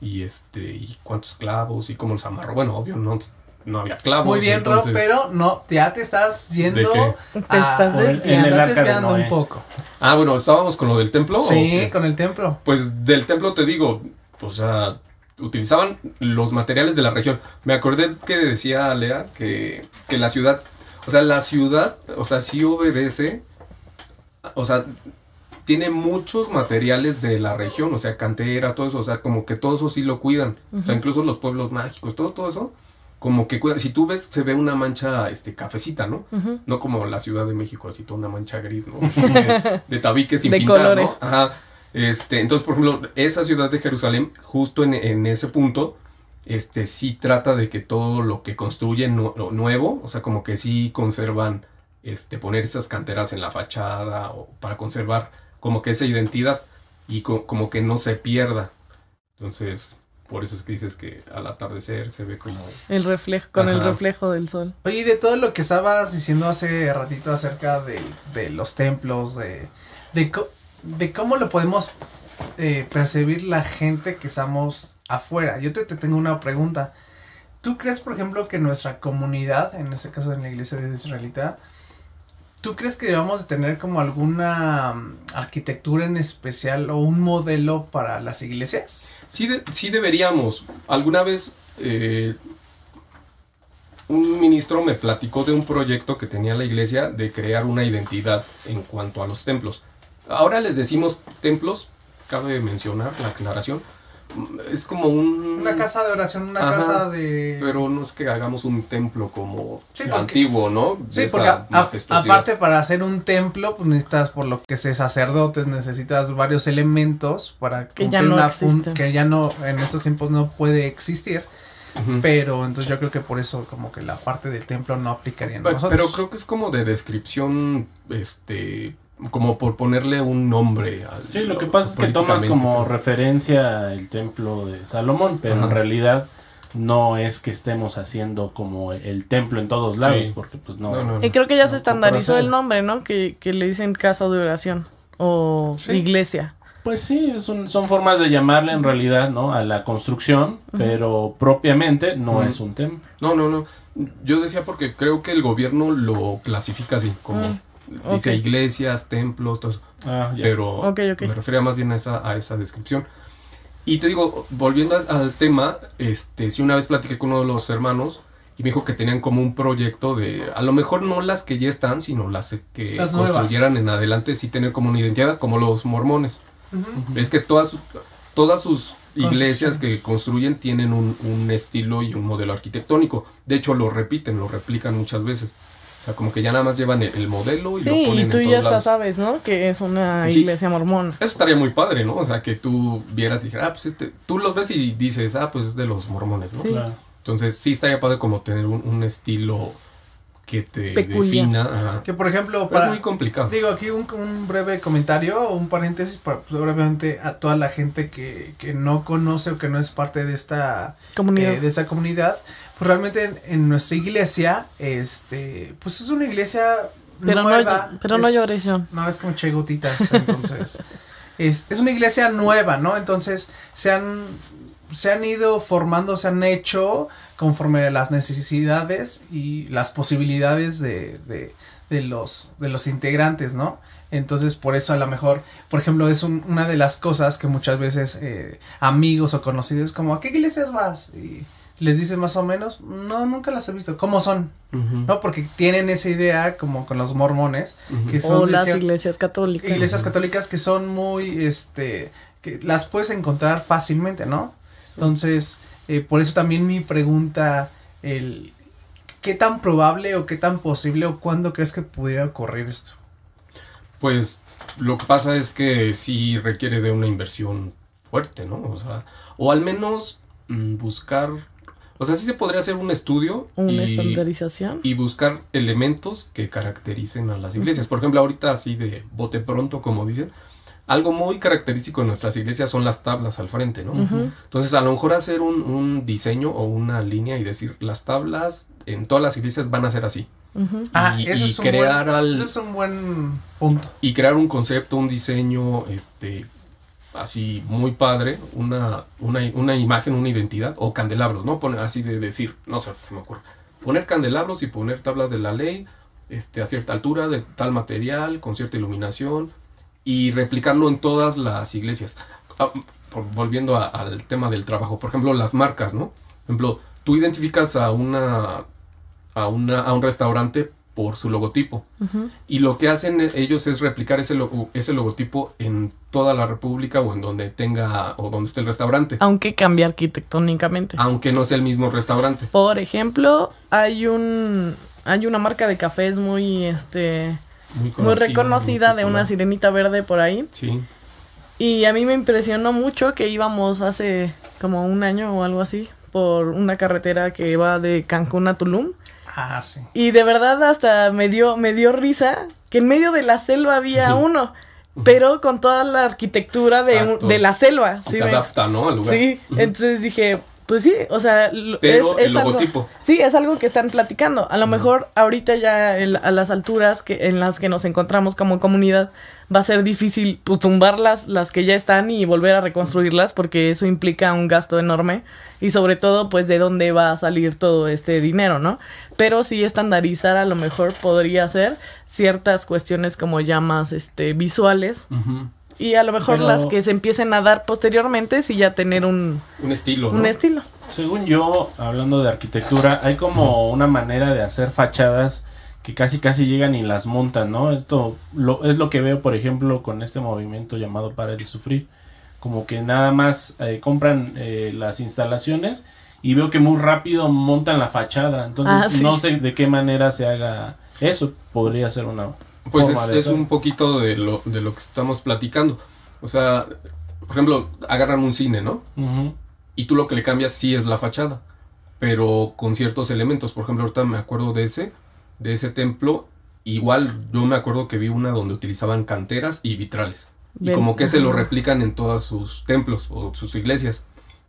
Y este, y cuántos clavos y cómo los amarró. Bueno, obvio, no, no había clavos. Muy bien, Rob, pero no, ya te estás yendo. qué? Te estás desviando un poco. Ah, bueno, estábamos con lo del templo. ¿o Sí, con el templo. Pues del templo te digo, o sea, utilizaban los materiales de la región. Me acordé que decía Lea que, que la ciudad, o sea, la ciudad, o sea, sí obedece, o sea, tiene muchos materiales de la región, o sea, canteras, todo eso, o sea, como que todo eso sí lo cuidan. O sea, incluso los pueblos mágicos, todo, todo eso, como que cuidan. Si tú ves, se ve una mancha este, cafecita, ¿no? No como la Ciudad de México, así toda una mancha gris, ¿no? De, de tabiques sin De pintar, colores. ¿no? Ajá. Este, entonces, por ejemplo, esa ciudad de Jerusalén, justo en, en ese punto, este, sí trata de que todo lo que construyen nu- lo nuevo, o sea, como que sí conservan, este, poner esas canteras en la fachada, o para conservar como que esa identidad, y co- como que no se pierda. Entonces, por eso es que dices que al atardecer se ve como... El reflejo, con el Ajá. reflejo del sol. Oye, y de todo lo que estabas diciendo hace ratito acerca de, de los templos, de, de, de cómo lo podemos eh, percibir la gente que estamos afuera. Yo te, te tengo una pregunta. ¿Tú crees, por ejemplo, que nuestra comunidad, en este caso en la iglesia de israelita, ¿tú crees que debamos de tener como alguna mm, arquitectura en especial o un modelo para las iglesias? Sí, sí deberíamos. Alguna vez eh, un ministro me platicó de un proyecto que tenía la iglesia de crear una identidad en cuanto a los templos. Ahora les decimos templos, cabe mencionar la aclaración. Es como un... Una casa de oración, una Ajá, casa de... Pero no es que hagamos un templo como Sí, porque- antiguo, ¿no? De Sí, porque a- aparte para hacer un templo, pues necesitas, por lo que sé, sacerdotes, necesitas varios elementos para Que ya cumplir no una fun- que ya no, en estos tiempos no puede existir, pero entonces yo creo que por eso como que la parte del templo no aplicaría en nosotros. Pero creo que es como de descripción, este, como por ponerle un nombre al. Sí, lo que pasa es que tomas como pero- referencia el templo de Salomón, pero Ajá. en realidad no es que estemos haciendo como el templo en todos lados, Sí. porque pues no. No, no, no. Y creo que ya No, se estandarizó el nombre, ¿no? Que, que le dicen casa de oración o Sí. iglesia. Pues sí, es un- son formas de llamarle en realidad, ¿no? A la construcción, pero propiamente no es un templo. No, no, no. Yo decía porque creo que el gobierno lo clasifica así, como Mm, dice iglesias, templos, todo eso. Ah. Pero Ok, ok. me refería más bien a esa, a esa descripción. Y te digo, volviendo a- al tema, este, sí una vez platiqué con uno de los hermanos y me dijo que tenían como un proyecto de, a lo mejor no las que ya están, sino las que Las construyeran en adelante, sí tener como una identidad, como los mormones. Es que todas, sus- todas sus iglesias que construyen tienen un, un estilo y un modelo arquitectónico. De hecho, lo repiten, lo replican muchas veces. O sea, como que ya nada más llevan el, el modelo y Sí, lo ponen y tú en ya hasta lados. sabes, ¿no? Que es una Sí. iglesia mormona. Eso estaría muy padre, ¿no? O sea, que tú vieras y dijeras, ah, pues este, tú los ves y dices, ah, pues es de los mormones, ¿no? Sí. Claro. Entonces, sí estaría padre como tener un, un estilo que te Peculiar. defina. Ajá. Que por ejemplo, para, es muy complicado. Digo aquí un, un breve comentario, un paréntesis para pues, obviamente a toda la gente que, que no conoce o que no es parte de esta Comunidad. eh, de esa comunidad, pues realmente en, en nuestra iglesia, este, pues es una iglesia pero nueva. no, pero no es- llores, John. No, es como che gotitas, entonces. es, es una iglesia nueva, ¿no? Entonces se han, se han ido formando, se han hecho conforme a las necesidades y las posibilidades de, de, de los, de los integrantes, ¿no? Entonces, por eso a lo mejor, por ejemplo, es un- una de las cosas que muchas veces eh, amigos o conocidos como, ¿a qué iglesias vas? Y les dices más o menos, no, nunca las he visto. ¿Cómo son? ¿No? Porque tienen esa idea como con los mormones, que son O las iglesias católicas. iglesias católicas que son muy, este, que las puedes encontrar fácilmente, ¿no? Entonces, eh, por eso también mi pregunta, el, ¿qué tan probable o qué tan posible o cuándo crees que pudiera ocurrir esto? Pues lo que pasa es que sí requiere de una inversión fuerte, ¿no? O sea, o al menos mm, buscar, o sea, sí se podría hacer un estudio Una y, estandarización. y buscar elementos que caractericen a las iglesias. Por ejemplo, ahorita así de bote pronto, como dicen, algo muy característico de nuestras iglesias son las tablas al frente, ¿no? Entonces, a lo mejor hacer un, un diseño o una línea y decir, las tablas en todas las iglesias van a ser así. Ah, y, ese y es un crear buen, al, ese es un buen punto. y crear un concepto, un diseño, este, así muy padre, una, una, una imagen, una identidad, o candelabros, ¿no? Poner así de decir, no sé, se me ocurre. Poner candelabros y poner tablas de la ley, este, a cierta altura, de tal material, con cierta iluminación, y replicarlo en todas las iglesias. Ah, volviendo a- al tema del trabajo, por ejemplo, las marcas, ¿no? Por ejemplo, tú identificas a una, a una, a un restaurante por su logotipo. Y lo que hacen e- ellos es replicar ese, logo- ese logotipo en toda la república o en donde tenga o donde esté el restaurante, Aunque cambia arquitectónicamente. aunque no sea el mismo restaurante. Por ejemplo, hay un hay una marca de cafés muy este muy conocida, reconocida muy de una sirenita verde por ahí Sí, y a mí me impresionó mucho que íbamos hace como un año o algo así por una carretera que va de Cancún a Tulum Ah, sí. y de verdad hasta me dio me dio risa que en medio de la selva había Sí. uno pero con toda la arquitectura de, de la selva y ¿sí se adapta, ¿no? Al lugar. Sí, entonces dije, pues sí, o sea, Pero es, el algo- logotipo. sí, es algo que están platicando. A lo mejor ahorita ya el- a las alturas que en las que nos encontramos como comunidad va a ser difícil pues, tumbar las, las que ya están y volver a reconstruirlas porque eso implica un gasto enorme y sobre todo pues de dónde va a salir todo este dinero, ¿no? Pero sí estandarizar a lo mejor podría ser ciertas cuestiones como ya más este, visuales. Y a lo mejor Pero- las que se empiecen a dar posteriormente sí ya tener un, Un estilo, ¿no? un estilo. Según yo, hablando de arquitectura, hay como una manera de hacer fachadas que casi casi llegan y las montan, ¿no? Esto lo, es lo que veo, por ejemplo, con este movimiento llamado Para de Sufrir. Como que nada más eh, compran eh, las instalaciones y veo que muy rápido montan la fachada. Entonces, Ah, sí. no sé de qué manera se haga eso. Podría ser una. Pues es, un poquito de lo, de lo que estamos platicando. O sea, por ejemplo, agarran un cine, ¿no? Y tú lo que le cambias sí es la fachada, pero con ciertos elementos. Por ejemplo, ahorita me acuerdo de ese, de ese templo. Igual yo me acuerdo que vi una donde utilizaban canteras y vitrales. Y como que se lo replican en todos sus templos o sus iglesias.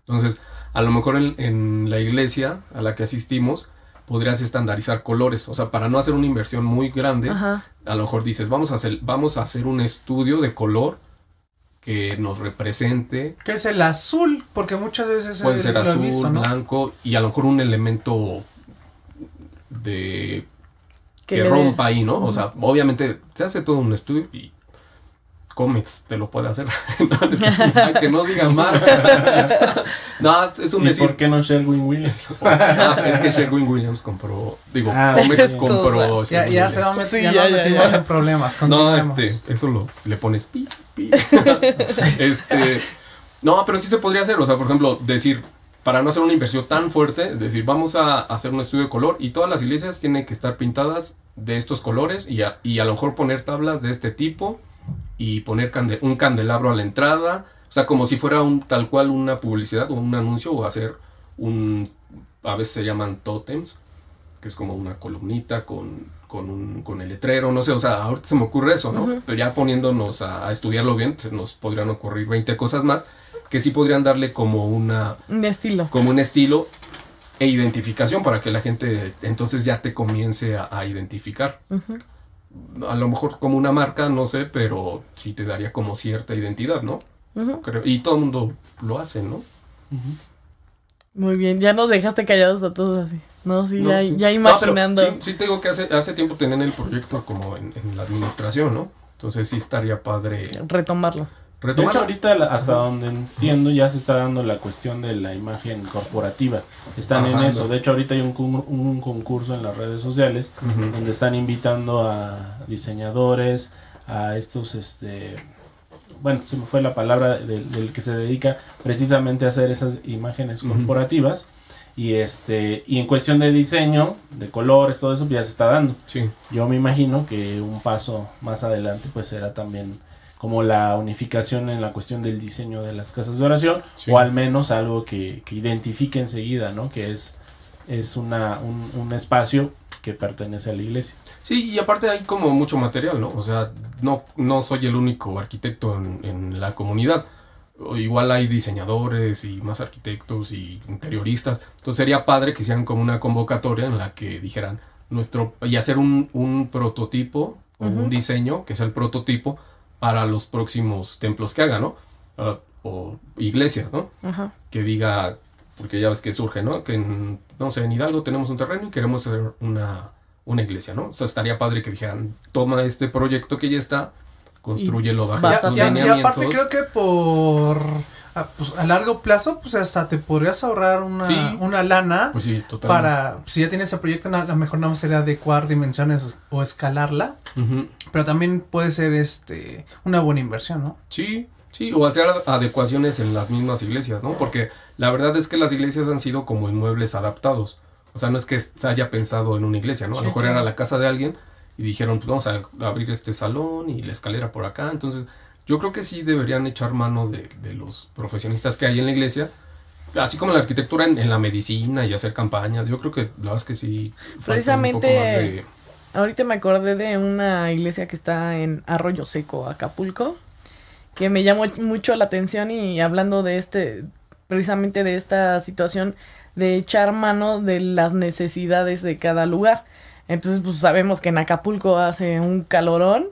Entonces, a lo mejor en, en la iglesia a la que asistimos podrías estandarizar colores. O sea, para no hacer una inversión muy grande, Ajá. a lo mejor dices, vamos a hacer, vamos a hacer un estudio de color que nos represente ¿Qué es el azul? Porque muchas veces Puede eh, ser azul, blanco y a lo mejor un elemento de que, rompa ahí, ¿no? O sea, obviamente se hace todo un estudio y Comex te lo puede hacer. Que no digan marcas. no, es un ¿Y decir. por qué no Sherwin Williams? Ah, es que Sherwin Williams compró, digo, Ah, Comex ok. compró. Ya, Sherwin ya se va a meter, Sí, ya, ya, ya, metimos ya. en problemas. No, este, eso lo le pones pi, pi. este, no, pero sí se podría hacer, o sea, por ejemplo, decir, para no hacer una inversión tan fuerte, decir, vamos a hacer un estudio de color y todas las iglesias tienen que estar pintadas de estos colores y a, y a lo mejor poner tablas de este tipo y poner cande- un candelabro a la entrada, o sea, como si fuera un tal cual una publicidad o un anuncio o hacer un, a veces se llaman tótems, que es como una columnita con, con, un, con el letrero, no sé, o sea, ahorita se me ocurre eso, ¿no? Pero ya poniéndonos a, a estudiarlo bien, nos podrían ocurrir 20 cosas más que sí podrían darle como una Un estilo. como un estilo e identificación para que la gente entonces ya te comience a, a identificar. Ujú. A lo mejor como una marca, no sé, pero sí te daría como cierta identidad, ¿no? Ujú. Creo. Y todo el mundo lo hace, ¿no? Muy bien, ya nos dejaste callados a todos así. No, sí, No, ya, sí. ya imaginando. sí, sí te digo que hace, hace tiempo tenían el proyecto como en, en la administración, ¿no? Entonces sí estaría padre Retomarlo. De hecho, ahorita hasta donde entiendo ya se está dando la cuestión de la imagen corporativa. Están en eso. no. De hecho, ahorita hay un, con- un concurso en las redes sociales donde están invitando a diseñadores, a estos, este, bueno, se me fue la palabra del, del que se dedica precisamente a hacer esas imágenes corporativas. Y este, y en cuestión de diseño, de colores, todo eso pues ya se está dando. Sí. Yo me imagino que un paso más adelante pues será también como la unificación en la cuestión del diseño de las casas de oración, Sí. o al menos algo que, que identifique enseguida, ¿no? Que es, es una, un, un espacio que pertenece a la iglesia. Sí, y aparte hay como mucho material, ¿no? O sea, no, no soy el único arquitecto en, en la comunidad. O Igual hay diseñadores y más arquitectos y interioristas. Entonces sería padre que hicieran como una convocatoria en la que dijeran nuestro y hacer un, un prototipo o Ujú. un diseño que sea el prototipo para los próximos templos que hagan, ¿no? Ah, o iglesias, ¿no? Ajá. que diga, porque ya ves que surge, ¿no? Que en, no sé, en Hidalgo tenemos un terreno y queremos hacer una, una iglesia, ¿no? O sea, estaría padre que dijeran, toma este proyecto que ya está, construyelo bajo Y, estos y- y lineamientos. aparte creo que por a, pues, a largo plazo, pues hasta te podrías ahorrar una, Sí. una lana Pues sí, para, si ya tienes el proyecto, a lo mejor nada más sería adecuar dimensiones o escalarla, pero también puede ser este una buena inversión, ¿no? Sí, sí, o hacer ad- adecuaciones en las mismas iglesias, ¿no? Porque la verdad es que las iglesias han sido como inmuebles adaptados. O sea, no es que se haya pensado en una iglesia, ¿no? A Sí, lo mejor era la casa de alguien y dijeron, pues vamos a abrir este salón y la escalera por acá. Entonces, yo creo que sí deberían echar mano de, de los profesionistas que hay en la iglesia. Así como la arquitectura en, en la medicina y hacer campañas. Yo creo que la verdad es que sí. Precisamente- de- Ahorita me acordé de una iglesia que está en Arroyo Seco, Acapulco, que me llamó mucho la atención y hablando de este, precisamente de esta situación de echar mano de las necesidades de cada lugar. Entonces, pues sabemos que en Acapulco hace un calorón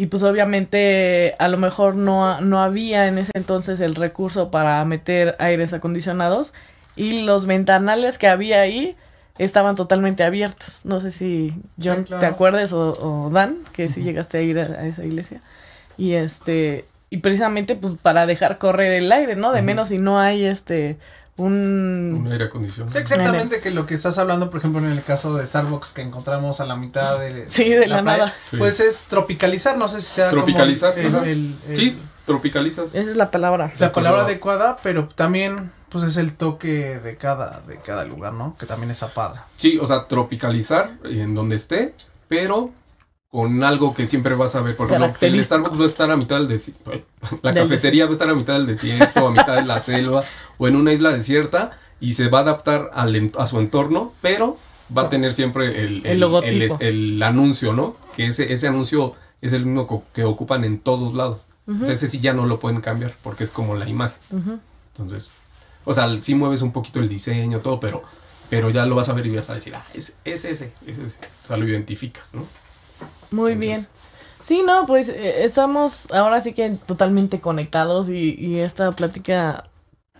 y pues obviamente a lo mejor no, ha- no había en ese entonces el recurso para meter aires acondicionados y los ventanales que había ahí estaban totalmente abiertos. No sé si John claro. te acuerdes o, o Dan, que si llegaste a ir a, a esa iglesia. Y este, y precisamente pues para dejar correr el aire, ¿no? De menos si no hay este un un aire acondicionado. Sí, exactamente que lo que estás hablando, por ejemplo, en el caso de Starbucks que encontramos a la mitad de, Sí, de la nada. Sí. pues es tropicalizar, no sé si sea como Tropicalizar, el- ajá. el- el- Sí, tropicalizas. esa es la palabra. la palabra adecuada, pero también pues es el toque de cada de cada lugar, ¿no? Que también es padre. Sí, o sea, tropicalizar en donde esté, pero con algo que siempre vas a ver. Por ejemplo, el. Starbucks va a estar a mitad del desierto. La cafetería va a estar a mitad del desierto, a mitad de la selva, o en una isla desierta, y se va a adaptar al a su entorno, pero va a tener siempre el, El logotipo. el anuncio, ¿no? Que ese, ese anuncio es el único que ocupan en todos lados. Sea, ese sí ya no lo pueden cambiar, porque es como la imagen. Entonces, o sea, sí mueves un poquito el diseño, todo, pero, pero ya lo vas a ver y vas a decir, ah, es, es ese, es ese. O sea, lo identificas, ¿no? Muy Entonces- bien. Sí, no, pues eh, estamos ahora sí que totalmente conectados y, y esta plática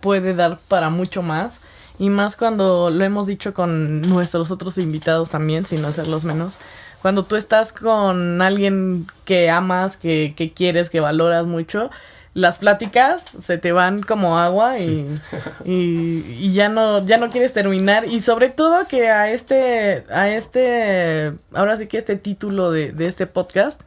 puede dar para mucho más. Y más cuando lo hemos dicho con nuestros otros invitados también, sin hacerlos menos. Cuando tú estás con alguien que amas, que, que quieres, que valoras mucho, las pláticas se te van como agua y, y, y ya no, ya no quieres terminar. Y sobre todo que a este, a este, ahora sí que este título de, de este podcast,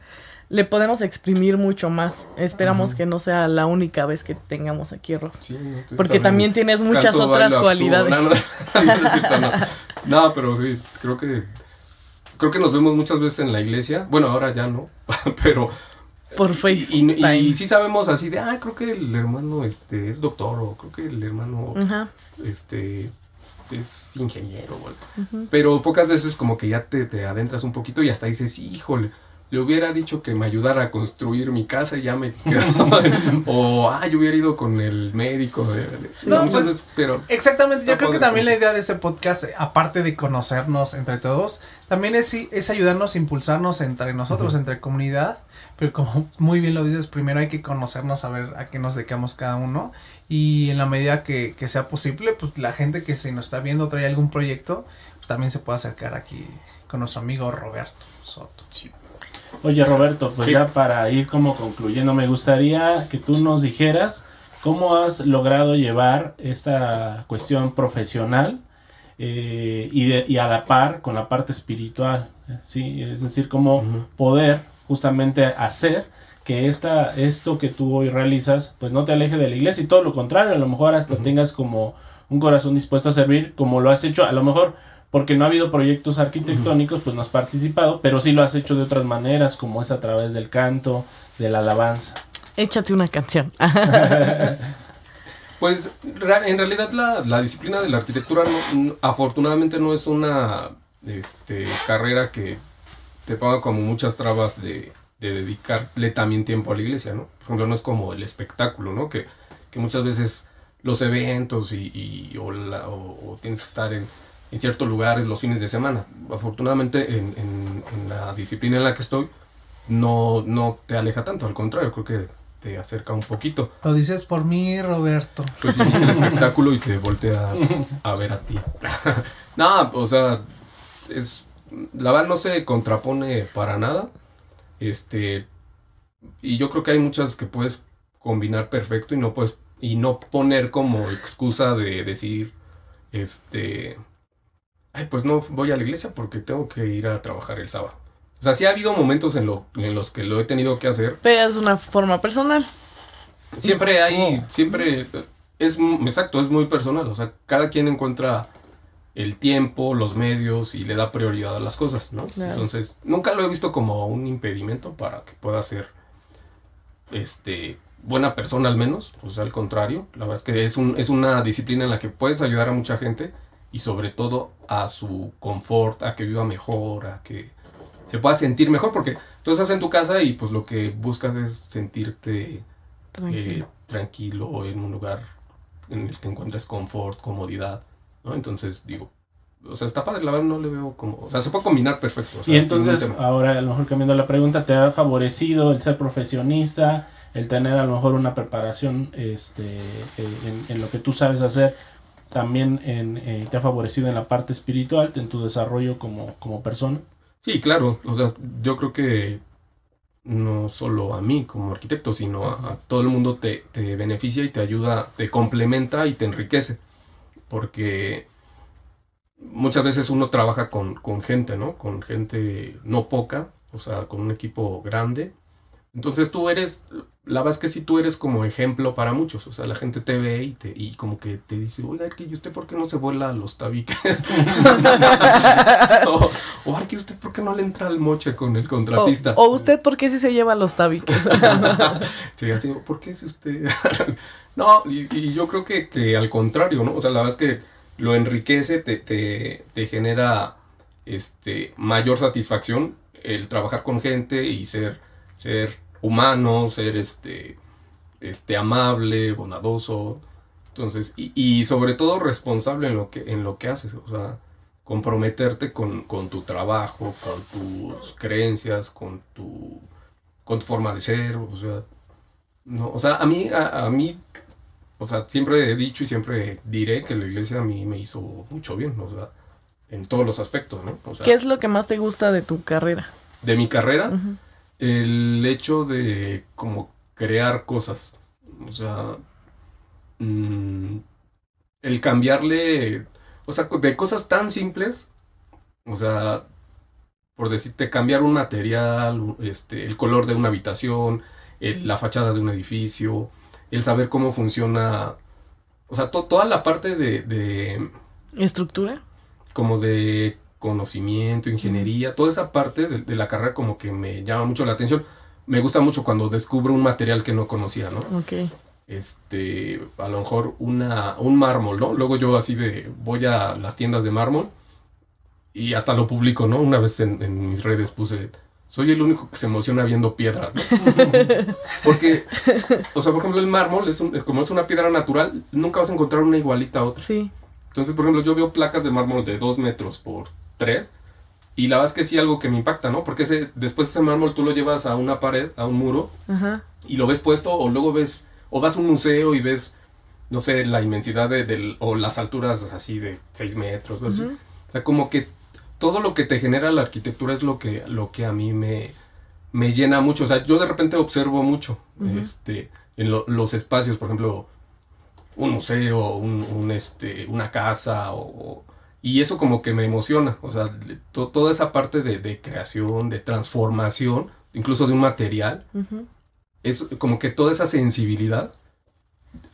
le podemos exprimir mucho más. Esperamos que no sea la única vez que tengamos aquí, Ro. Sí, Porque también tienes muchas canto, otras cualidades. No, no, no. No, pero sí, creo que creo que nos vemos muchas veces en la iglesia. Bueno, ahora ya no, pero Por y, FaceTime. y, y sí sabemos así de, ah, creo que el hermano este es doctor o creo que el hermano este es ingeniero o algo. ujú. Pero pocas veces como que ya te, te adentras un poquito y hasta dices, híjole, le hubiera dicho que me ayudara a construir mi casa y ya me quedo. o, ah, yo hubiera ido con el médico. de- de- No, muchas pues, veces, pero... Exactamente, yo creo que también pues. la idea de este podcast, aparte de conocernos entre todos, también es, es ayudarnos, impulsarnos entre nosotros, entre comunidad, pero como muy bien lo dices, primero hay que conocernos, saber a qué nos dedicamos cada uno, y en la medida que, que sea posible, pues la gente que se nos está viendo trae algún proyecto, pues también se puede acercar aquí con nuestro amigo Roberto Soto. Oye Roberto, pues Sí. ya para ir como concluyendo, me gustaría que tú nos dijeras cómo has logrado llevar esta cuestión profesional eh, y, de- y a la par con la parte espiritual, ¿sí? Es decir, cómo poder justamente hacer que esta, esto que tú hoy realizas, pues no te aleje de la iglesia y todo lo contrario, a lo mejor hasta tengas como un corazón dispuesto a servir como lo has hecho, a lo mejor porque no ha habido proyectos arquitectónicos, pues no has participado, pero sí lo has hecho de otras maneras, como es a través del canto, de la alabanza. Échate una canción. Pues en realidad la, disciplina de la arquitectura afortunadamente no es una este, carrera que te ponga como muchas trabas de, dedicarle también tiempo a la iglesia, ¿no? Por ejemplo, no es como el espectáculo, ¿no? Que, muchas veces los eventos y, o, tienes que estar en, ciertos lugares los fines de semana. Afortunadamente en, en, la disciplina en la que estoy no, no te aleja tanto, al contrario, creo que te acerca un poquito. Lo dices por mí, Roberto. Pues sí, el espectáculo y te voltea a, ver a ti. no, o sea, es la verdad no se contrapone para nada. Este y yo creo que hay muchas que puedes combinar perfecto y no puedes y no poner como excusa de decir este ay, pues no voy a la iglesia porque tengo que ir a trabajar el sábado. O sea, sí ha habido momentos en, lo, en los que lo he tenido que hacer. Pero es una forma personal. Siempre hay, siempre, es, exacto, es muy personal. O sea, cada quien encuentra el tiempo, los medios y le da prioridad a las cosas, ¿no? Entonces, nunca lo he visto como un impedimento para que pueda ser, este, buena persona al menos. O sea, al contrario, la verdad es que es, un, es una disciplina en la que puedes ayudar a mucha gente y sobre todo a su confort, a que viva mejor, a que se pueda sentir mejor, porque tú estás en tu casa y pues lo que buscas es sentirte eh, tranquilo, en un lugar en el que encuentres confort, comodidad, ¿no? Entonces digo, o sea, está padre, la verdad no le veo como, o sea, se puede combinar perfecto. y entonces, ahora a lo mejor cambiando la pregunta, ¿te ha favorecido el ser profesionista, el tener a lo mejor una preparación este, eh, en, lo que tú sabes hacer? También eh, te ha favorecido en la parte espiritual, en tu desarrollo como, como persona. Sí, claro. O sea, yo creo que no solo a mí como arquitecto, sino a, todo el mundo te, beneficia y te ayuda, te complementa y te enriquece. Porque muchas veces uno trabaja con, con gente, ¿no? Con gente no poca, o sea, con un equipo grande entonces tú eres, la verdad es que si tú eres como ejemplo para muchos, o sea, la gente te ve y, te, y como que te dice, oiga, ¿y usted por qué no se vuela los tabiques? o, o ¿y usted por qué no le entra al moche con el contratista? O, usted por qué si se lleva los tabiques? sí, así, ¿por qué es usted? no, y, yo creo que, que, al contrario, ¿no? O sea, la verdad es que lo enriquece, te, te, te genera este, mayor satisfacción el trabajar con gente y ser, ser humano, ser este, este amable, bondadoso. Entonces, y, sobre todo responsable en lo que, en lo que haces. O sea, comprometerte con, tu trabajo, con tus creencias, con tu, con tu forma de ser. O sea, no, o sea a mí, a, mí, o sea, siempre he dicho y siempre diré que la iglesia a mí me hizo mucho bien. O sea, en todos los aspectos, ¿no? ¿Qué es lo que más te gusta de tu carrera? De mi carrera el hecho de como crear cosas. O sea, mm, el cambiarle, o sea, de cosas tan simples, o sea, por decirte, cambiar un material, este, el color de una habitación, la fachada de un edificio, el saber cómo funciona, o sea, toda la parte de, de... ¿Estructura? Como de conocimiento, ingeniería, toda esa parte de, la carrera como que me llama mucho la atención. Me gusta mucho cuando descubro un material que no conocía, ¿no? Ok. Este, a lo mejor una, un mármol, ¿no? Luego yo así de, voy a las tiendas de mármol y hasta lo publico, ¿no? Una vez en, mis redes puse, soy el único que se emociona viendo piedras, ¿no? Porque, o sea, por ejemplo, el mármol, es como es una piedra natural, nunca vas a encontrar una igualita a otra. Sí. Entonces, por ejemplo, yo veo placas de mármol de 2 metros por tres. Y la verdad es que sí algo que me impacta, ¿no? Porque ese, después ese mármol tú lo llevas a una pared, a un muro, y lo ves puesto, o luego ves, o vas a un museo y ves, no sé, la inmensidad de, del, o las alturas así de 6 metros, O sea, como que todo lo que te genera la arquitectura es lo que, lo que a mí me, me llena mucho. O sea, yo de repente observo mucho este, en los espacios, por ejemplo, un museo, un, este, una casa o y eso como que me emociona, o sea, toda esa parte de, creación, de transformación, incluso de un material, es como que toda esa sensibilidad.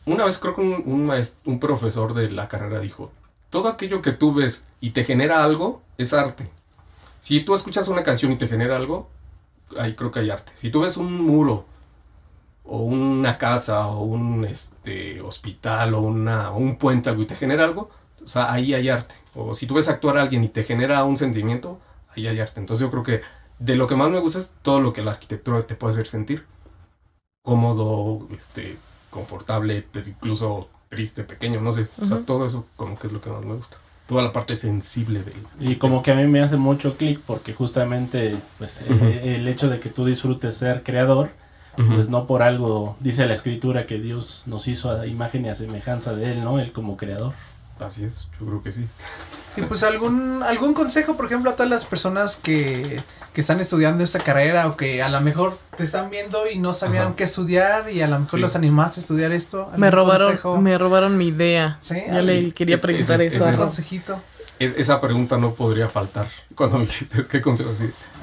Una vez creo que un, un, profesor de la carrera dijo, todo aquello que tú ves y te genera algo es arte. Si tú escuchas una canción y te genera algo, ahí creo que hay arte. Si tú ves un muro o una casa o un este, hospital o, una, o un puente algo y te genera algo, sea, ahí hay arte. O si tú ves actuar a alguien y te genera un sentimiento, ahí hay arte. Entonces yo creo que de lo que más me gusta es todo lo que la arquitectura te puede hacer sentir. Cómodo, este, confortable, incluso triste, pequeño, no sé. O sea, todo eso como que es lo que más me gusta. Toda la parte sensible de Y como que a mí me hace mucho clic porque justamente pues, eh, el hecho de que tú disfrutes ser creador, pues no por algo dice la escritura que Dios nos hizo a imagen y a semejanza de Él, ¿no? Él como creador. Así es, yo creo que sí. Y pues algún, algún consejo, por ejemplo, a todas las personas que, que están estudiando esta carrera o que a lo mejor te están viendo y no sabían qué estudiar y a lo mejor los animaste a estudiar esto. Me robaron, me robaron mi idea. ¿Sí? Ya le quería preguntar eso. Ese, consejito. Esa pregunta no podría faltar. Cuando me dijiste, ¿qué consejo?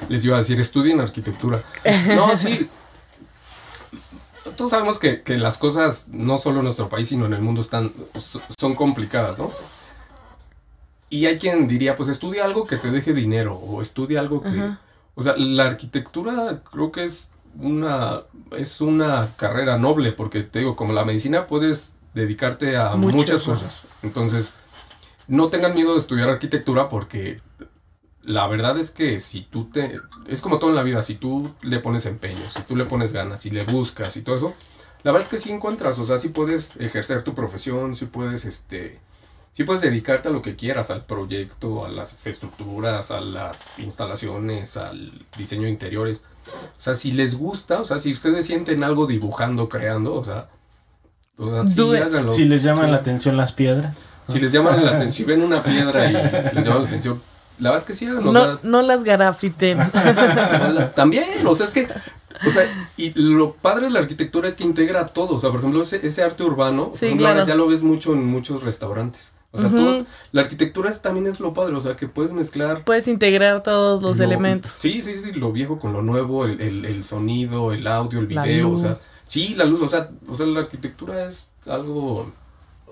Les iba a decir, estudien arquitectura. No, sí, todos sabemos que, las cosas, no solo en nuestro país, sino en el mundo, están, son complicadas, ¿no? Y hay quien diría, pues estudia algo que te deje dinero, o estudia algo que... O sea, la arquitectura creo que es una, es una carrera noble, porque te digo, como la medicina puedes dedicarte a muchas cosas. Entonces, no tengan miedo de estudiar arquitectura porque la verdad es que si tú te... Es como todo en la vida, si tú le pones empeño, si tú le pones ganas, si le buscas y todo eso, la verdad es que sí encuentras, o sea, sí puedes ejercer tu profesión, sí puedes, este... Sí puedes dedicarte a lo que quieras, al proyecto, a las estructuras, a las instalaciones, al diseño de interiores. O sea, si les gusta, o sea, si ustedes sienten algo dibujando, creando, o sea, Si les llaman la atención las piedras. Si les llaman la atención, ven una piedra y les llama la atención, la verdad es que sí. no, no las garafiten. También, o sea, es que. O sea, y lo padre de la arquitectura es que integra todo. O sea, por ejemplo, ese, arte urbano, ya lo ves mucho en muchos restaurantes. O sea, todo, la arquitectura también es lo padre, o sea, que puedes mezclar... Puedes integrar todos los elementos. Sí, sí, sí, lo viejo con lo nuevo, el, el, sonido, el audio, el video, o sea, sí, la luz, o sea, o sea, la arquitectura es algo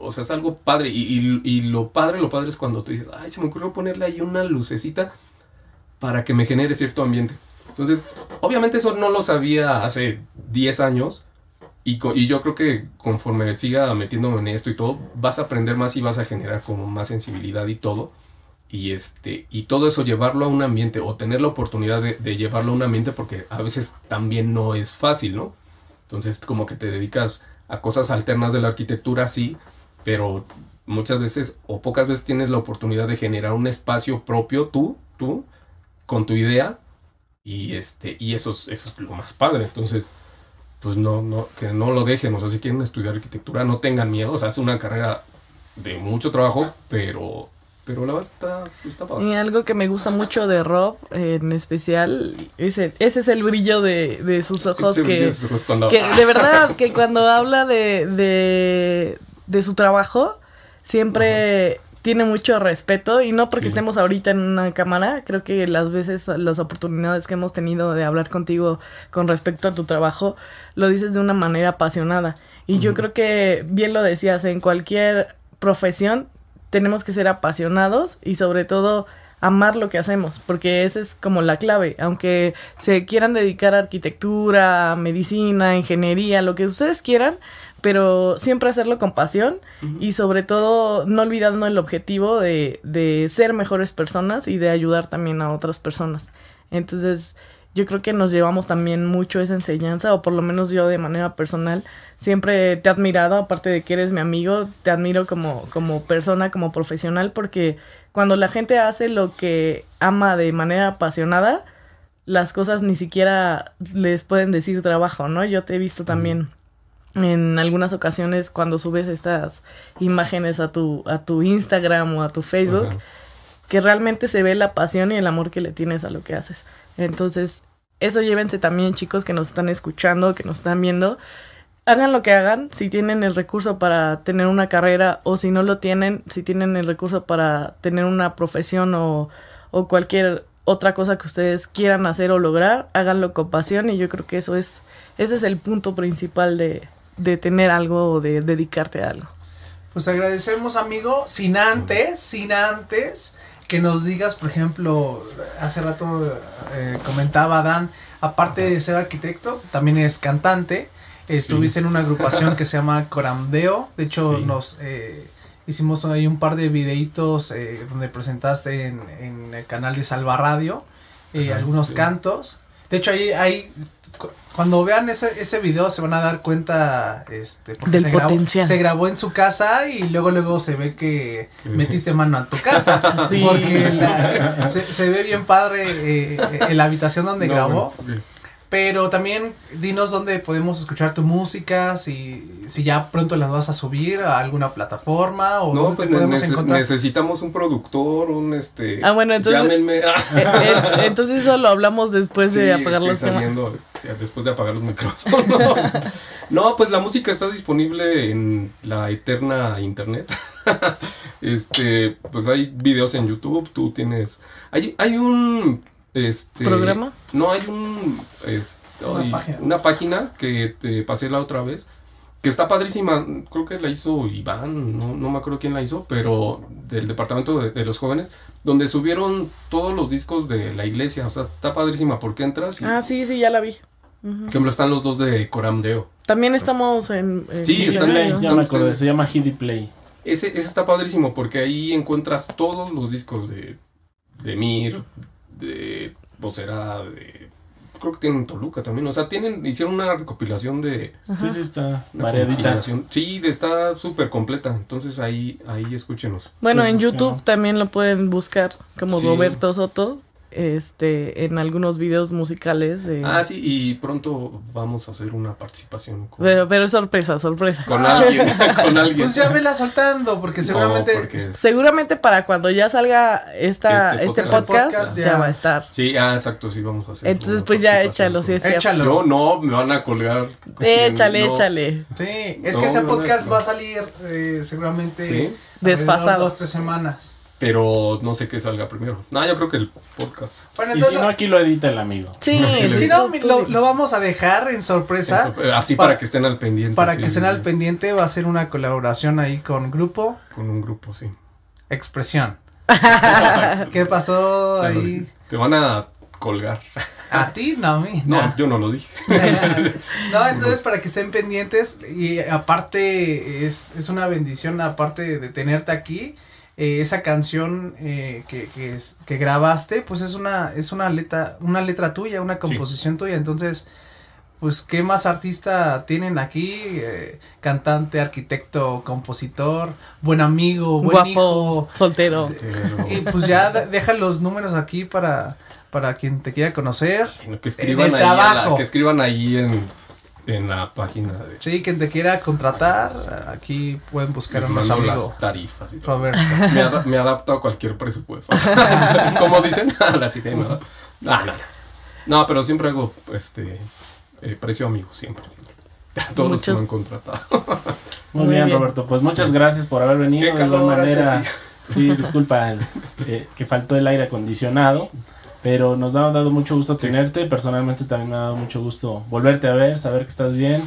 o sea, es algo padre. Y, y, lo padre, lo padre es cuando tú dices, ay, se me ocurrió ponerle ahí una lucecita para que me genere cierto ambiente. Entonces, obviamente eso no lo sabía hace 10 años. Y, y yo creo que conforme siga metiéndome en esto y todo, vas a aprender más y vas a generar como más sensibilidad y todo. Y, este, y todo eso llevarlo a un ambiente o tener la oportunidad de, de llevarlo a un ambiente porque a veces también no es fácil, ¿no? Entonces como que te dedicas a cosas alternas de la arquitectura, sí, pero muchas veces o pocas veces tienes la oportunidad de generar un espacio propio tú, tú, con tu idea y este y eso es, eso es lo más padre. Entonces, pues no no que no lo dejen, o sea, si quieren estudiar arquitectura, no tengan miedo, o sea, es una carrera de mucho trabajo, pero pero la verdad está, está padre. Y algo que me gusta mucho de Rob, en especial, ese, ese es el brillo de, de sus ojos que, que de verdad, que cuando habla de, de, de su trabajo, siempre tiene mucho respeto y no porque estemos ahorita en una cámara, creo que las veces, las oportunidades que hemos tenido de hablar contigo con respecto a tu trabajo, lo dices de una manera apasionada. Y yo creo que, bien lo decías, en cualquier profesión tenemos que ser apasionados y sobre todo amar lo que hacemos, porque esa es como la clave, aunque se quieran dedicar a arquitectura, medicina, ingeniería, lo que ustedes quieran, pero siempre hacerlo con pasión y sobre todo no olvidando el objetivo de, de ser mejores personas y de ayudar también a otras personas. Entonces, yo creo que nos llevamos también mucho esa enseñanza, o por lo menos yo de manera personal, siempre te he admirado, aparte de que eres mi amigo, te admiro como, como persona, como profesional, porque cuando la gente hace lo que ama de manera apasionada, las cosas ni siquiera les pueden decir trabajo, ¿no? Yo te he visto también en algunas ocasiones cuando subes estas imágenes a tu, a tu Instagram o a tu Facebook, que realmente se ve la pasión y el amor que le tienes a lo que haces. Entonces, eso llévense también, chicos, que nos están escuchando, que nos están viendo. Hagan lo que hagan, si tienen el recurso para tener una carrera o si no lo tienen, si tienen el recurso para tener una profesión o, o cualquier otra cosa que ustedes quieran hacer o lograr, háganlo con pasión y yo creo que eso es, ese es el punto principal de, de tener algo o de dedicarte a algo. Pues agradecemos, amigo, sin antes, sin antes que nos digas, por ejemplo, hace rato eh, comentaba Dan, aparte de ser arquitecto, también es cantante. Estuviste en una agrupación que se llama Coramdeo. De hecho, Sí. nos eh, hicimos ahí un par de videitos eh, donde presentaste en, en el canal de Salva Radio eh, algunos sí. cantos. De hecho, ahí, ahí cuando vean ese, ese video se van a dar cuenta este, porque Del se grabó, potencial. se grabó en su casa y luego luego se ve que metiste mano a tu casa. Sí. Porque la- se, se ve bien padre eh, en la habitación donde No, grabó. bueno. Pero también dinos dónde podemos escuchar tu música, si, si ya pronto las vas a subir a alguna plataforma o No, dónde pues te podemos nece- encontrar. necesitamos un productor, un este. Ah, bueno, entonces- Llámenme. Eh, eh, entonces eso lo hablamos después de apagar saliendo, sí, después de apagar los micrófonos. no, pues la música está disponible en la eterna internet. este, pues hay videos en YouTube, tú tienes hay hay un este ¿Programa? No, hay un es- Una ay, página. una página que te pasé la otra vez que está padrísima, creo que la hizo Iván, no, no me acuerdo quién la hizo, pero del departamento de, de los jóvenes, donde subieron todos los discos de la iglesia, o sea, está padrísima porque entras y, Ah, sí, sí, ya la vi. Por ejemplo, están los dos de Coram Deo. También estamos en... en Sí, Play, ya me se llama Hiddy Play. Ese, ese está padrísimo porque ahí encuentras todos los discos de, de Mir, de Vocera, de... Creo que tienen Toluca también, o sea, tienen, hicieron una recopilación de... Ajá. Sí, sí, está variadita. Sí, de- está súper completa, entonces ahí, ahí escúchenos. Bueno, Pues en YouTube también lo pueden buscar como Sí. Roberto Soto, este, en algunos videos musicales de... Ah, sí, y pronto vamos a hacer una participación con, Pero, pero es sorpresa, sorpresa. con alguien. con alguien. Pues ya vela soltando, porque No, seguramente porque es- Seguramente para cuando ya salga esta, Este este, podcast. ya. ya. va a estar. Sí, ah, exacto, sí, vamos a hacer. Entonces, pues ya échalo, con- sí es cierto. Échalo. Yo no, me van a colgar. Échale, No, échale. Sí, es No, que ese podcast no. va a salir eh, seguramente Sí. Desfasado. Dos, tres semanas. Pero no sé qué salga primero. No, yo creo que el podcast. Bueno, Y si no, aquí lo edita el amigo. Sí, si no, lo, lo vamos a dejar en sorpresa. Así Para- para, que estén al pendiente. Para sí, que estén al pendiente, va a ser una colaboración ahí con Grupo Con un grupo, sí. Expresión. ¿Qué pasó Ya ahí? Te van a colgar. ¿A ti? No, a mí. No, No, yo no lo dije. no entonces para que estén pendientes y aparte es, es una bendición, aparte de tenerte aquí, eh, esa canción eh, que, que, es- que grabaste, pues es una, es una letra, una letra tuya, una composición tuya, entonces, pues, ¿qué más artista tienen aquí? Eh, cantante, arquitecto, compositor, buen amigo, buen Guapo, hijo, soltero. Y pues ya de- deja los números aquí para, para quien te quiera conocer. Que escriban ahí la- que escriban ahí en, en la página de Sí, quien te quiera contratar, aquí pueden buscar les mando amigo las tarifas y todo. Roberto. me, ada- me adapto a cualquier presupuesto como dicen la sí, no, no, no, no. No, pero siempre hago este eh, precio amigo siempre, a todos los que Muchos- me han contratado Muy, Muy bien, bien. Roberto. Pues muchas gracias por haber venido. Qué de igual calor manera, sí, disculpa eh, que faltó el aire acondicionado. Pero nos ha dado mucho gusto tenerte. Personalmente también me ha dado mucho gusto volverte a ver, saber que estás bien.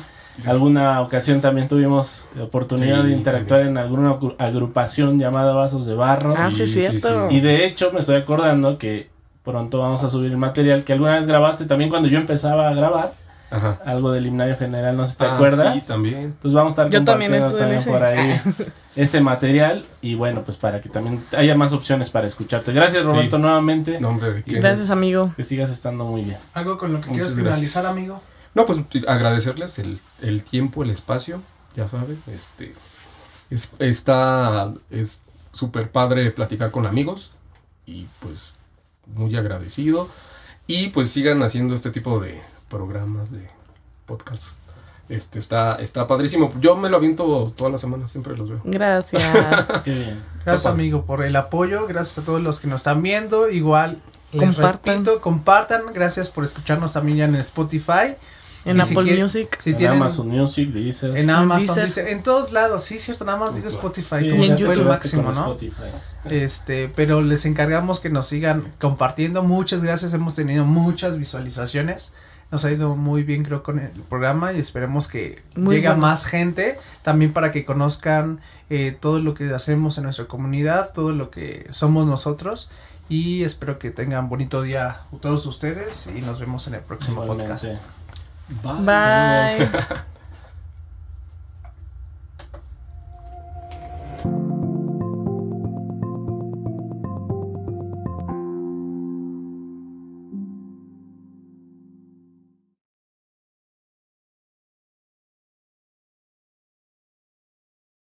Alguna ocasión también tuvimos oportunidad Sí, de interactuar en alguna agru- agrupación llamada Vasos de Barro. Ah, sí, es cierto. sí. Y de hecho me estoy acordando que pronto vamos a subir el material que alguna vez grabaste también cuando yo empezaba a grabar. Ajá. Algo del himnario general, no sé si te Ah, acuerdas. sí, también Pues vamos a estar Yo también compartiendo también ese. por ahí ese material y bueno, pues para que también haya más opciones para escucharte. Gracias Roberto Sí. nuevamente. No, hombre, ¿de qué? Gracias, amigo. Que sigas estando muy bien. Algo con lo que Muchas quieras gracias. finalizar, amigo. No, pues agradecerles el, el tiempo, el espacio, ya saben, este es, está es súper padre platicar con amigos y pues muy agradecido y pues sigan haciendo este tipo de programas de podcasts. Este está está padrísimo. Yo me lo aviento todas las semanas, siempre los veo. Gracias. Qué bien. Gracias, Topa. amigo, por el apoyo. Gracias a todos los que nos están viendo. Igual, Compartan. repito, compartan. Gracias por escucharnos también ya en Spotify. En Y si Apple Music. Si en tienen Amazon Music, Deezer. en Amazon, Deezer. en todos lados. Sí, cierto, nada más digo Spotify. Sí, como en el YouTube. máximo, ¿no? Spotify. Este, pero les encargamos que nos sigan compartiendo. Muchas gracias, hemos tenido muchas visualizaciones. Nos ha ido muy bien, creo, con el programa y esperemos que Muy llegue bueno. más gente. También para que conozcan eh, todo lo que hacemos en nuestra comunidad, todo lo que somos nosotros. Y espero que tengan bonito día todos ustedes y nos vemos en el próximo Igualmente. podcast. Bye.